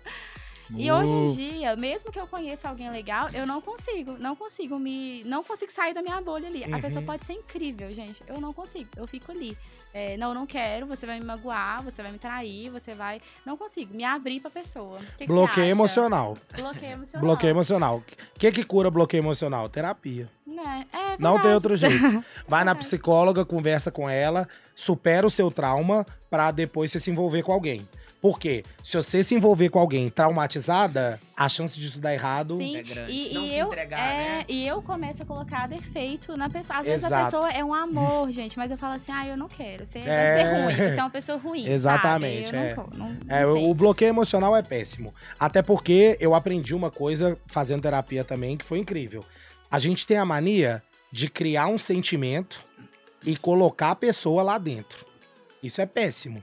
E hoje em dia, mesmo que eu conheça alguém legal, eu não consigo, não consigo me, não consigo sair da minha bolha ali. A Uhum. pessoa pode ser incrível, gente, eu não consigo, eu fico ali. É, não, eu não quero, você vai me magoar, você vai me trair, você vai, não consigo me abrir pra pessoa. Que Bloqueio emocional. Bloqueio emocional. Bloqueio emocional. O que que cura bloqueio emocional? Terapia. Né? É Não tem outro jeito. Vai na Verdade. psicóloga, conversa com ela, supera o seu trauma pra depois você se envolver com alguém. Por quê? Se você se envolver com alguém traumatizada, a chance disso dar errado Sim, É grande. E, Não e se eu, entregar, é, né? e eu começo a colocar defeito na pessoa. Às vezes a Exato. pessoa é um amor, gente, mas eu falo assim, ah, eu não quero. Você É. vai ser ruim, você é uma pessoa ruim. Exatamente, é. não, não, não É, o bloqueio emocional é péssimo. Até porque eu aprendi uma coisa fazendo terapia também que foi incrível. A gente tem a mania de criar um sentimento e colocar a pessoa lá dentro. Isso é péssimo.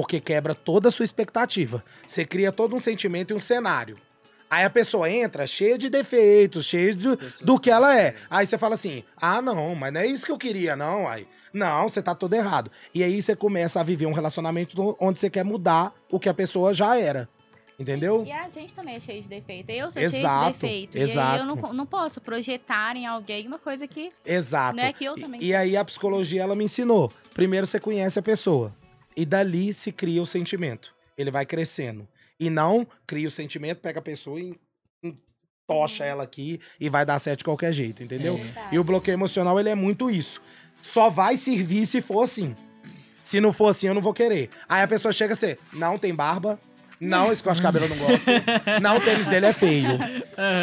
Porque quebra toda a sua expectativa. Você cria todo um sentimento e um cenário. Aí a pessoa entra cheia de defeitos, cheia de, do que ela é. Aí você fala assim: ah, não, mas não é isso que eu queria, não. Aí, não, você tá todo errado. E aí você começa a viver um relacionamento onde você quer mudar o que a pessoa já era. Entendeu? E a gente também é cheio de defeito. Eu sou Exato, cheio de defeito. E aí exato. eu não, não posso projetar em alguém uma coisa que Exato. não é que eu E- também. E, aí a psicologia ela me ensinou. Primeiro você conhece a pessoa e dali se cria o sentimento. Ele vai crescendo. E não cria o sentimento, pega a pessoa e tocha ela aqui e vai dar certo de qualquer jeito, entendeu? Verdade. E o bloqueio emocional ele é muito isso. Só vai servir se for assim. Se não for assim, eu não vou querer. Aí a pessoa chega a ser, não tem barba, não, esse corte de cabelo eu não gosto, não, o tênis dele é feio.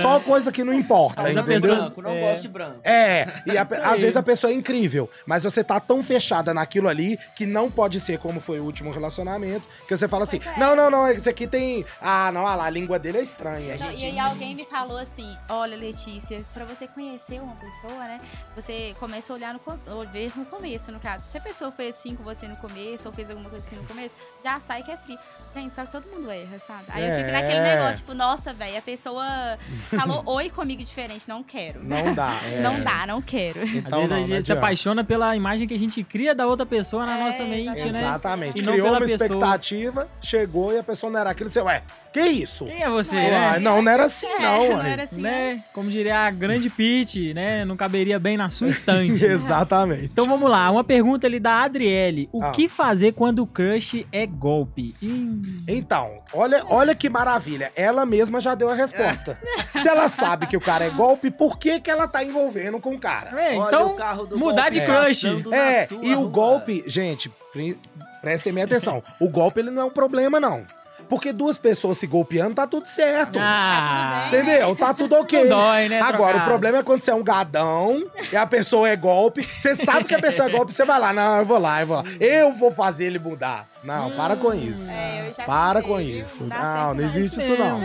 Só coisa que não importa, Mas a entendeu? pessoa- branco, não é. gosto de branco. É, e a- Isso às vezes a pessoa é incrível, mas você tá tão fechada naquilo ali que não pode ser como foi o último relacionamento, que você fala assim: é. não, não, não, esse aqui tem. Ah, não, ah lá, a língua dele é estranha. Não, e aí alguém me falou assim, olha, Letícia, pra você conhecer uma pessoa, né? Você começa a olhar no, co- ou ver no começo, no caso. Se a pessoa fez assim com você no começo, ou fez alguma coisa assim no começo, já sai que é frio. Gente, só que todo mundo erra, sabe? Aí eu fico É. naquele negócio, tipo, nossa, velho, a pessoa falou oi comigo diferente, não quero. Não dá. é. Não dá, não quero. Às Então, vezes não, a gente se apaixona pela imagem que a gente cria da outra pessoa na É, nossa mente, né? Exatamente. E não Criou uma pessoa. expectativa, chegou e a pessoa não era aquilo. Você, ué, que isso? Quem é você, né? Não, não era assim, É, não, não era assim. né? Como diria a grande Pete, né? Não caberia bem na sua estante. Exatamente. Então vamos lá, uma pergunta ali da Adriele. O Ah. que fazer quando o crush é golpe? Ih, Então, olha, olha que maravilha. Ela mesma já deu a resposta. Se ela sabe que o cara é golpe, por que, que ela tá envolvendo com o cara? é, Olha então, o carro do mudar golpe de crush. É, sua e o rua. golpe, gente, pre- prestem bem atenção. O golpe ele não é um problema, não. Porque duas pessoas se golpeando, tá tudo certo. ah, Tá tudo bem, Entendeu? Tá tudo ok. não dói, né? Agora, o problema é quando você é um gadão e a pessoa é golpe. Você sabe que a pessoa é golpe, você vai lá. Não, eu vou lá, eu vou lá. Eu vou fazer ele mudar. Não, para com isso. É, eu já Para com isso. Não Não, existe isso não.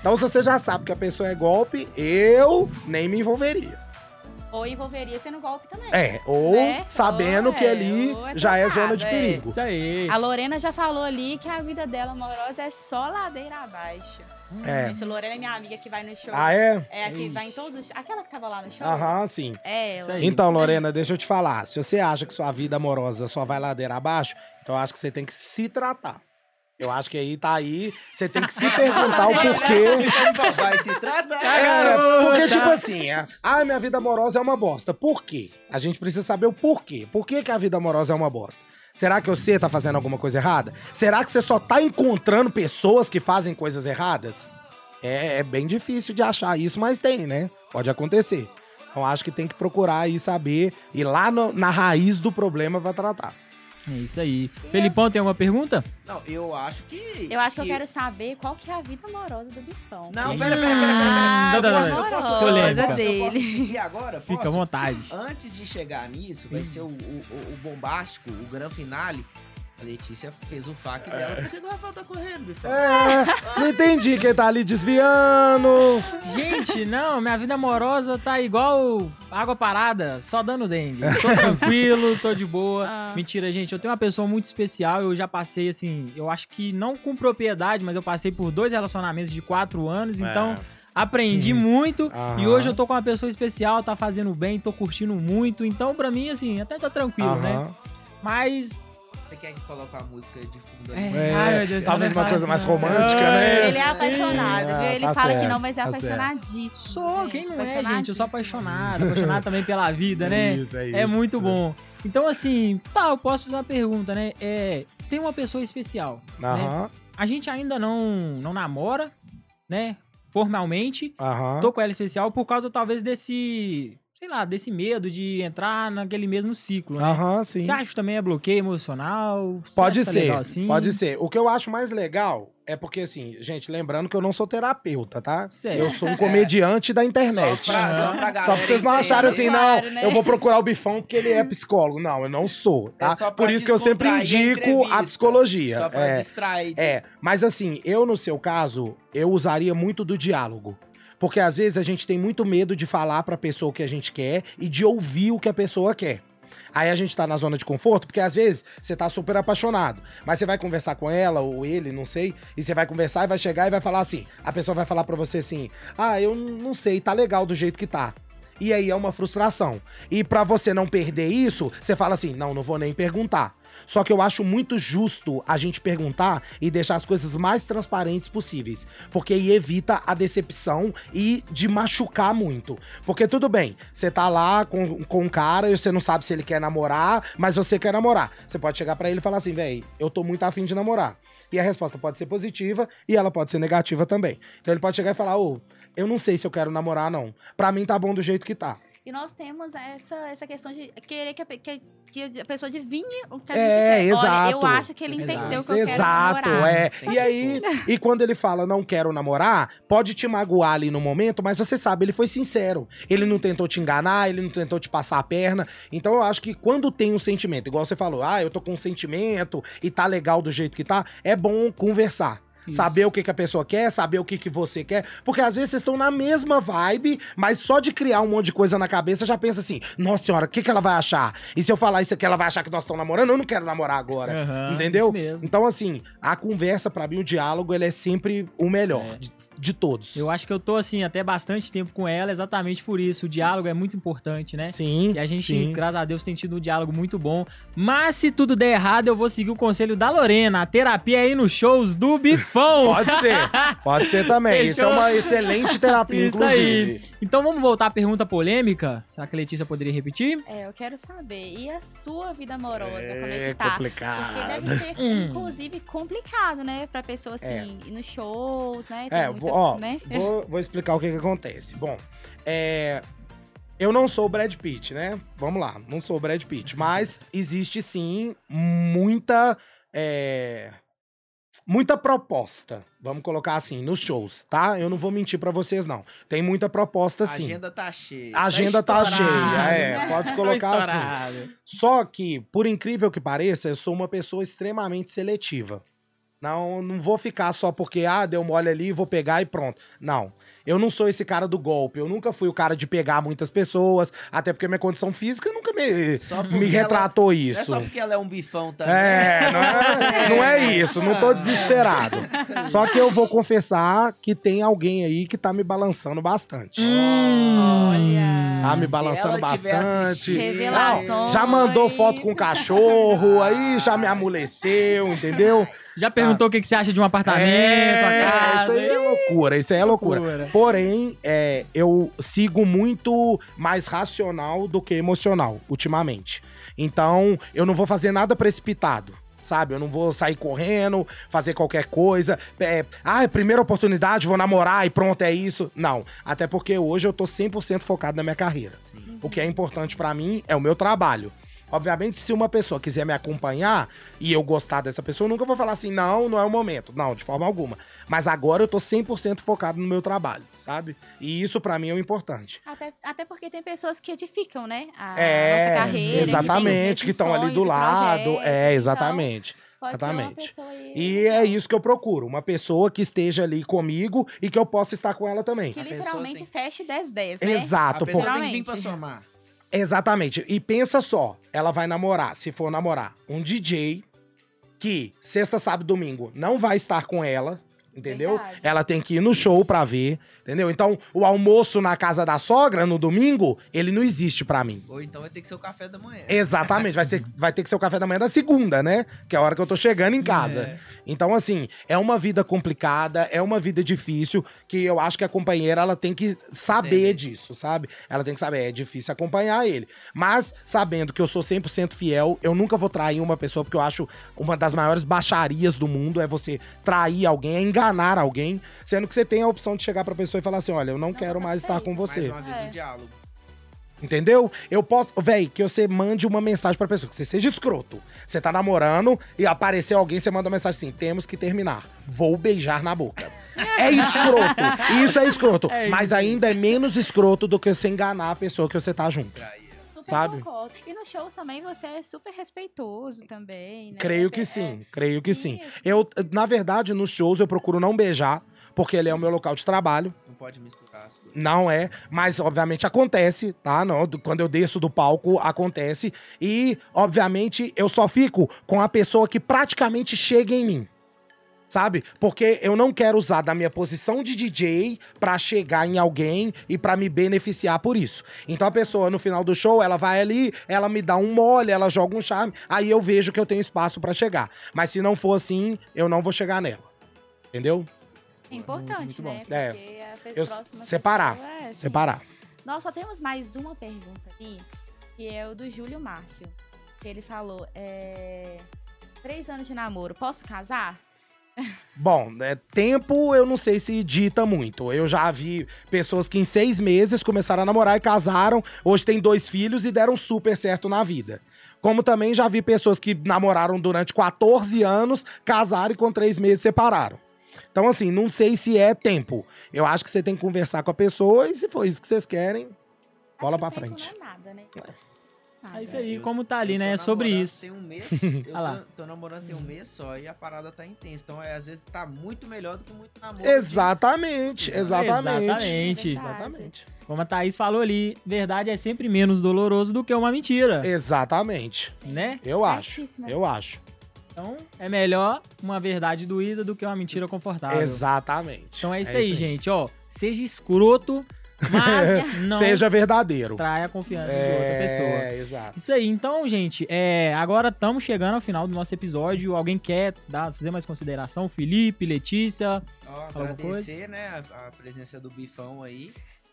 Então, se você já sabe que a pessoa é golpe, eu nem me envolveria. Ou envolveria sendo golpe também. É, ou Né? sabendo Ou que é, ali é já é zona de é. perigo. Isso aí. A Lorena já falou ali que a vida dela amorosa é só ladeira abaixo. É. Gente, a Lorena é minha amiga que vai no show. Ah, é? É a que vai em todos os. Aquela que tava lá no show? Aham, sim. É, ela. Então, Lorena, deixa eu te falar. Se você acha que sua vida amorosa só vai ladeira abaixo, então eu acho que você tem que se tratar. Eu acho que aí tá aí, você tem que se perguntar o porquê. Vai se tratar. É, garota. porque, tipo assim, é, ah, minha vida amorosa é uma bosta. Por quê? A gente precisa saber o porquê. Por que, que a vida amorosa é uma bosta? Será que você tá fazendo alguma coisa errada? Será que você só tá encontrando pessoas que fazem coisas erradas? É, é bem difícil de achar isso, mas tem, né? Pode acontecer. Então acho que tem que procurar aí saber, e lá no- na raiz do problema vai tratar. É isso aí. Felipão, tem alguma pergunta? Não, eu acho que. Eu acho que eu quero saber qual que é a vida amorosa do Bifão. Não, pera, pera, pera, pera, pera. Não, não, Eu não, posso- eu posso- Polêmica. eu posso- eu posso dele. seguir agora? Fica à Posso? vontade. Antes de chegar nisso, vai ser o, o, o- o bombástico, o grande finale. A Letícia fez o fac dela. Por que que o Rafael tá correndo, Bifão? É, não entendi quem tá ali desviando. Gente, não, minha vida amorosa tá igual água parada, só dando dengue. Tô tranquilo, tô de boa. Ah. Mentira, gente, eu tenho uma pessoa muito especial. Eu já passei, assim, eu acho que não com propriedade, mas eu passei por dois relacionamentos de quatro anos, então aprendi Hum. muito. E Aham. hoje eu tô com uma pessoa especial, tá fazendo bem, tô curtindo muito. Então, pra mim, assim, até tá tranquilo, né? Aham. Mas. Você quer que coloque uma música de fundo ali? É, É, ai, meu Deus, talvez é uma coisa mais romântica, né? Ele é apaixonado, Ah, viu? Ele tá fala que certo, não, mas é tá apaixonadíssimo. Sou, quem não é, gente? Eu sou apaixonado, apaixonado também pela vida, né? Isso, é, É isso. muito bom. Então, assim, tá, eu posso fazer uma pergunta, né? É, tem uma pessoa especial. Né? Aham, A gente ainda não, não namora, né? Formalmente. aham. Tô com ela especial por causa, talvez, desse. Sei lá, desse medo de entrar naquele mesmo ciclo, né? Aham, sim. Você acha que também é bloqueio emocional? Você Pode tá ser, legal assim? pode ser. O que eu acho mais legal é porque, assim, gente, lembrando que eu não sou terapeuta, tá? Certo. Eu sou um comediante da internet. Só pra, só pra galera Só pra vocês não acharem assim, Claro, não, né? eu vou procurar o Bifão porque ele é psicólogo. Não, eu não sou, tá? É só pra Por isso que eu sempre a indico a entrevista. psicologia. Só pra é, distrair. é, mas assim, eu no seu caso, eu usaria muito do diálogo. Porque às vezes a gente tem muito medo de falar pra pessoa o que a gente quer e de ouvir o que a pessoa quer. Aí a gente tá na zona de conforto, porque às vezes você tá super apaixonado, mas você vai conversar com ela ou ele, não sei, e você vai conversar e vai chegar e vai falar assim: a pessoa vai falar pra você assim: "Ah, eu não sei, tá legal do jeito que tá". E aí é uma frustração. E pra você não perder isso, você fala assim: "Não, não vou nem perguntar". Só que eu acho muito justo a gente perguntar e deixar as coisas mais transparentes possíveis. Porque aí evita a decepção e de machucar muito. Porque tudo bem, você tá lá com, com um cara e você não sabe se ele quer namorar, mas você quer namorar. Você pode chegar pra ele e falar assim, véi, eu tô muito afim de namorar. E a resposta pode ser positiva e ela pode ser negativa também. Então ele pode chegar e falar, ô, eu não sei se eu quero namorar, não. Pra mim tá bom do jeito que tá. E nós temos essa, essa questão de querer que a, que, que a pessoa adivinhe o que a É, gente quer. Olha, eu exato. acho que ele Exato. entendeu que eu Exato, quero namorar. é. E aí, e quando ele fala não quero namorar, pode te magoar ali no momento, mas você sabe, ele foi sincero. Ele não tentou te enganar, ele não tentou te passar a perna. Então eu acho que quando tem um sentimento, igual você falou, ah, eu tô com um sentimento e tá legal do jeito que tá, é bom conversar. Isso. Saber o que, que a pessoa quer, saber o que, que você quer. Porque às vezes vocês estão na mesma vibe, mas só de criar um monte de coisa na cabeça já pensa assim: nossa senhora, o que, que ela vai achar? E se eu falar isso aqui, ela vai achar que nós estamos namorando? Eu não quero namorar agora. Aham, Entendeu? isso mesmo. Então, assim, a conversa, pra mim, o diálogo, ele é sempre o melhor É. de, de todos. Eu acho que eu tô, assim, até bastante tempo com ela, exatamente por isso. O diálogo é muito importante, né? Sim. E a gente, sim. graças a Deus, tem tido um diálogo muito bom. Mas se tudo der errado, eu vou seguir o conselho da Lorena. A terapia aí nos shows do Bifão. Pode ser. Pode ser também. Isso é Fechou? uma excelente terapia, Isso aí. inclusive. Então vamos voltar à pergunta polêmica. Será que a Letícia poderia repetir? É, eu quero saber. E a sua vida amorosa? como é É que tá? Porque complicado. deve ser, Hum. inclusive, complicado, né? Pra pessoa, assim, ir nos shows, né? Tem É, muita, ó, né? vou, vou explicar o que, que acontece. Bom, é. Eu não sou o Brad Pitt, né? Vamos lá, não sou o Brad Pitt. Mas existe sim muita. é, Muita proposta, vamos colocar assim, nos shows, tá? Eu não vou mentir pra vocês, não. Tem muita proposta A sim. agenda tá cheia. A agenda tá, estourado. cheia, é, né? pode Tô colocar assim. Só que, por incrível que pareça, eu sou uma pessoa extremamente seletiva. Não, não vou ficar só porque, ah, deu mole ali, vou pegar e pronto. Não. Eu não sou esse cara do golpe. Eu nunca fui o cara de pegar muitas pessoas, até porque minha condição física nunca me, me ela- retratou Não isso. é só porque ela é um bifão também. É, não é, não é isso, não tô desesperado. Só que eu vou confessar que tem alguém aí que tá me balançando bastante. Olha. Tá me balançando ela bastante. Revelações. Já mandou foto com cachorro, aí já me amoleceu, entendeu? Já perguntou o que que você acha de um apartamento, É, casa? isso aí é loucura, isso aí é loucura. Loucura. Porém, é, eu sigo muito mais racional do que emocional, ultimamente. Então, eu não vou fazer nada precipitado. sabe? Eu não vou sair correndo, fazer qualquer coisa. É, ah, é primeira oportunidade, vou namorar e pronto, é isso. Não. Até porque hoje eu tô 100% focado na minha carreira. O que é importante pra mim é o meu trabalho. Obviamente, se uma pessoa quiser me acompanhar e eu gostar dessa pessoa, eu nunca vou falar assim, não, não é o momento. Não, de forma alguma. Mas agora eu tô 100% focado no meu trabalho, sabe? E isso pra mim é o importante. Até, até porque tem pessoas que edificam, né? A É, nossa carreira. exatamente, que estão ali do lado. É, exatamente. Pode exatamente. Ser uma pessoa aí E é isso que eu procuro. Uma pessoa que esteja ali comigo e que eu possa estar com ela também. Que literalmente tem- feche 10-10, né? Exato. a pessoa pô. tem que vir pra somar. Exatamente. E pensa só, ela vai namorar, se for namorar, um DJ que sexta, sábado, domingo não vai estar com ela, entendeu? Verdade. Ela tem que ir no show pra ver, entendeu? Então, o almoço na casa da sogra no domingo, ele não existe pra mim. Ou então vai ter que ser o café da manhã. Exatamente, vai, ser, vai ter que ser o café da manhã da segunda, né? Que é a hora que eu tô chegando em casa. É. Então, assim, é uma vida complicada, é uma vida difícil, que eu acho que a companheira, ela tem que saber Entender. disso, sabe? Ela tem que saber, é difícil acompanhar ele. Mas, sabendo que eu sou 100% fiel, eu nunca vou trair uma pessoa, porque eu acho uma das maiores baixarias do mundo é você trair alguém, é enganar alguém, sendo que você tem a opção de chegar pra pessoa e falar assim, olha, eu não, quero você mais estar aceita. com Mais você. uma vez É. o diálogo. Entendeu? Eu posso. Véi, que você mande uma mensagem pra pessoa, que você seja escroto. Você tá namorando e aparecer alguém, você manda uma mensagem assim: temos que terminar. Vou beijar na boca. É escroto. Isso é escroto. É mas isso. ainda é menos escroto do que você enganar a pessoa que você tá junto. Sabe? concordo. E nos shows também você é super respeitoso também, né? Creio que É, sim, creio que sim. sim, Eu, na verdade, nos shows eu procuro não beijar, porque ele é o meu local de trabalho. Não pode misturar as coisas. Não é, mas obviamente acontece, tá? Não, do- quando eu desço do palco, acontece. E, obviamente, eu só fico com a pessoa que praticamente chega em mim. Sabe? Porque eu não quero usar da minha posição de DJ pra chegar em alguém e pra me beneficiar por isso. Então a pessoa no final do show, ela vai ali, ela me dá um mole, ela joga um charme, aí eu vejo que eu tenho espaço pra chegar. Mas se não for assim, eu não vou chegar nela. Entendeu? É importante, né? É. Porque a pe- Eu próxima separar, pessoa é, sim. Separar. Nós só temos mais uma pergunta aqui, que é o do Júlio Márcio. Que ele falou: é, três anos de namoro, posso casar? Bom, é, tempo eu não sei se dita muito. Eu já vi pessoas que em seis meses começaram a namorar e casaram. Hoje tem dois filhos e deram super certo na vida. Como também já vi pessoas que namoraram durante 14 anos, casaram e com três meses separaram. Então, assim, não sei se é tempo. Eu acho que você tem que conversar com a pessoa e se for isso que vocês querem, Bola pra que tempo frente. Não é nada, né? Nada. É isso aí, Eu- como tá ali, né? É sobre isso. Tem um mês, eu Ah tô, tô namorando tem um mês só e a parada tá intensa. Então, é, às vezes, tá muito melhor do que muito namoro. Exatamente, Exatamente. exatamente. Exatamente. Exatamente. Como a Thaís falou ali, verdade é sempre menos doloroso do que uma mentira, Exatamente. né? Eu acho. Eu acho. Então, é melhor uma verdade doída do que uma mentira confortável. Exatamente. Então é isso aí, gente, ó. Seja escroto, mas não Seja verdadeiro. trai a confiança de outra pessoa. É, exato. Isso aí, então, gente, é, agora estamos chegando ao final do nosso episódio. Alguém quer dar, fazer mais consideração? Felipe, Letícia? Ó, agradecer, né, a, a presença do Bifão aí.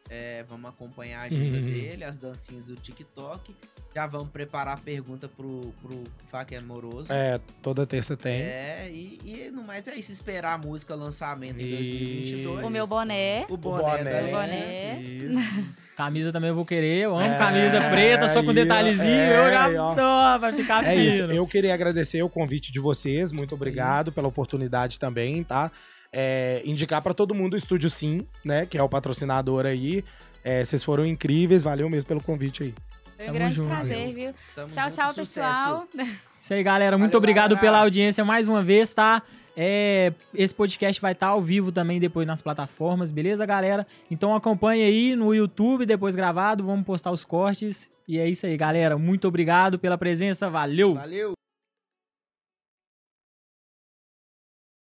É, vamos acompanhar a agenda Uhum. dele, as dancinhas do TikTok. Já vamos preparar a pergunta pro, pro Faque Amoroso. É, toda terça tem. É, e, e no mais é isso, esperar a música lançamento em E- 2022. O meu boné. O boné, boné. O boné. Letícia. Isso. Camisa também eu vou querer. Eu amo É, camisa preta, só com detalhezinho. é, eu já ó. tô, vai ficar É isso. fino. Eu queria agradecer o convite de vocês. Muito Isso obrigado pela oportunidade também, tá? É, indicar pra todo mundo o Estúdio Sim, né? Que é o patrocinador aí. É, vocês foram incríveis. Valeu mesmo pelo convite aí. Foi um Tamo grande junto. prazer, viu? Tamo Tchau, junto, tchau, sucesso. pessoal. Isso aí, galera. Muito Valeu, obrigado galera. pela audiência mais uma vez, tá? É, esse podcast vai estar ao vivo também depois nas plataformas, beleza, galera? Então acompanhe aí no YouTube, depois gravado, vamos postar os cortes. E é isso aí, galera. Muito obrigado pela presença. Valeu! Valeu!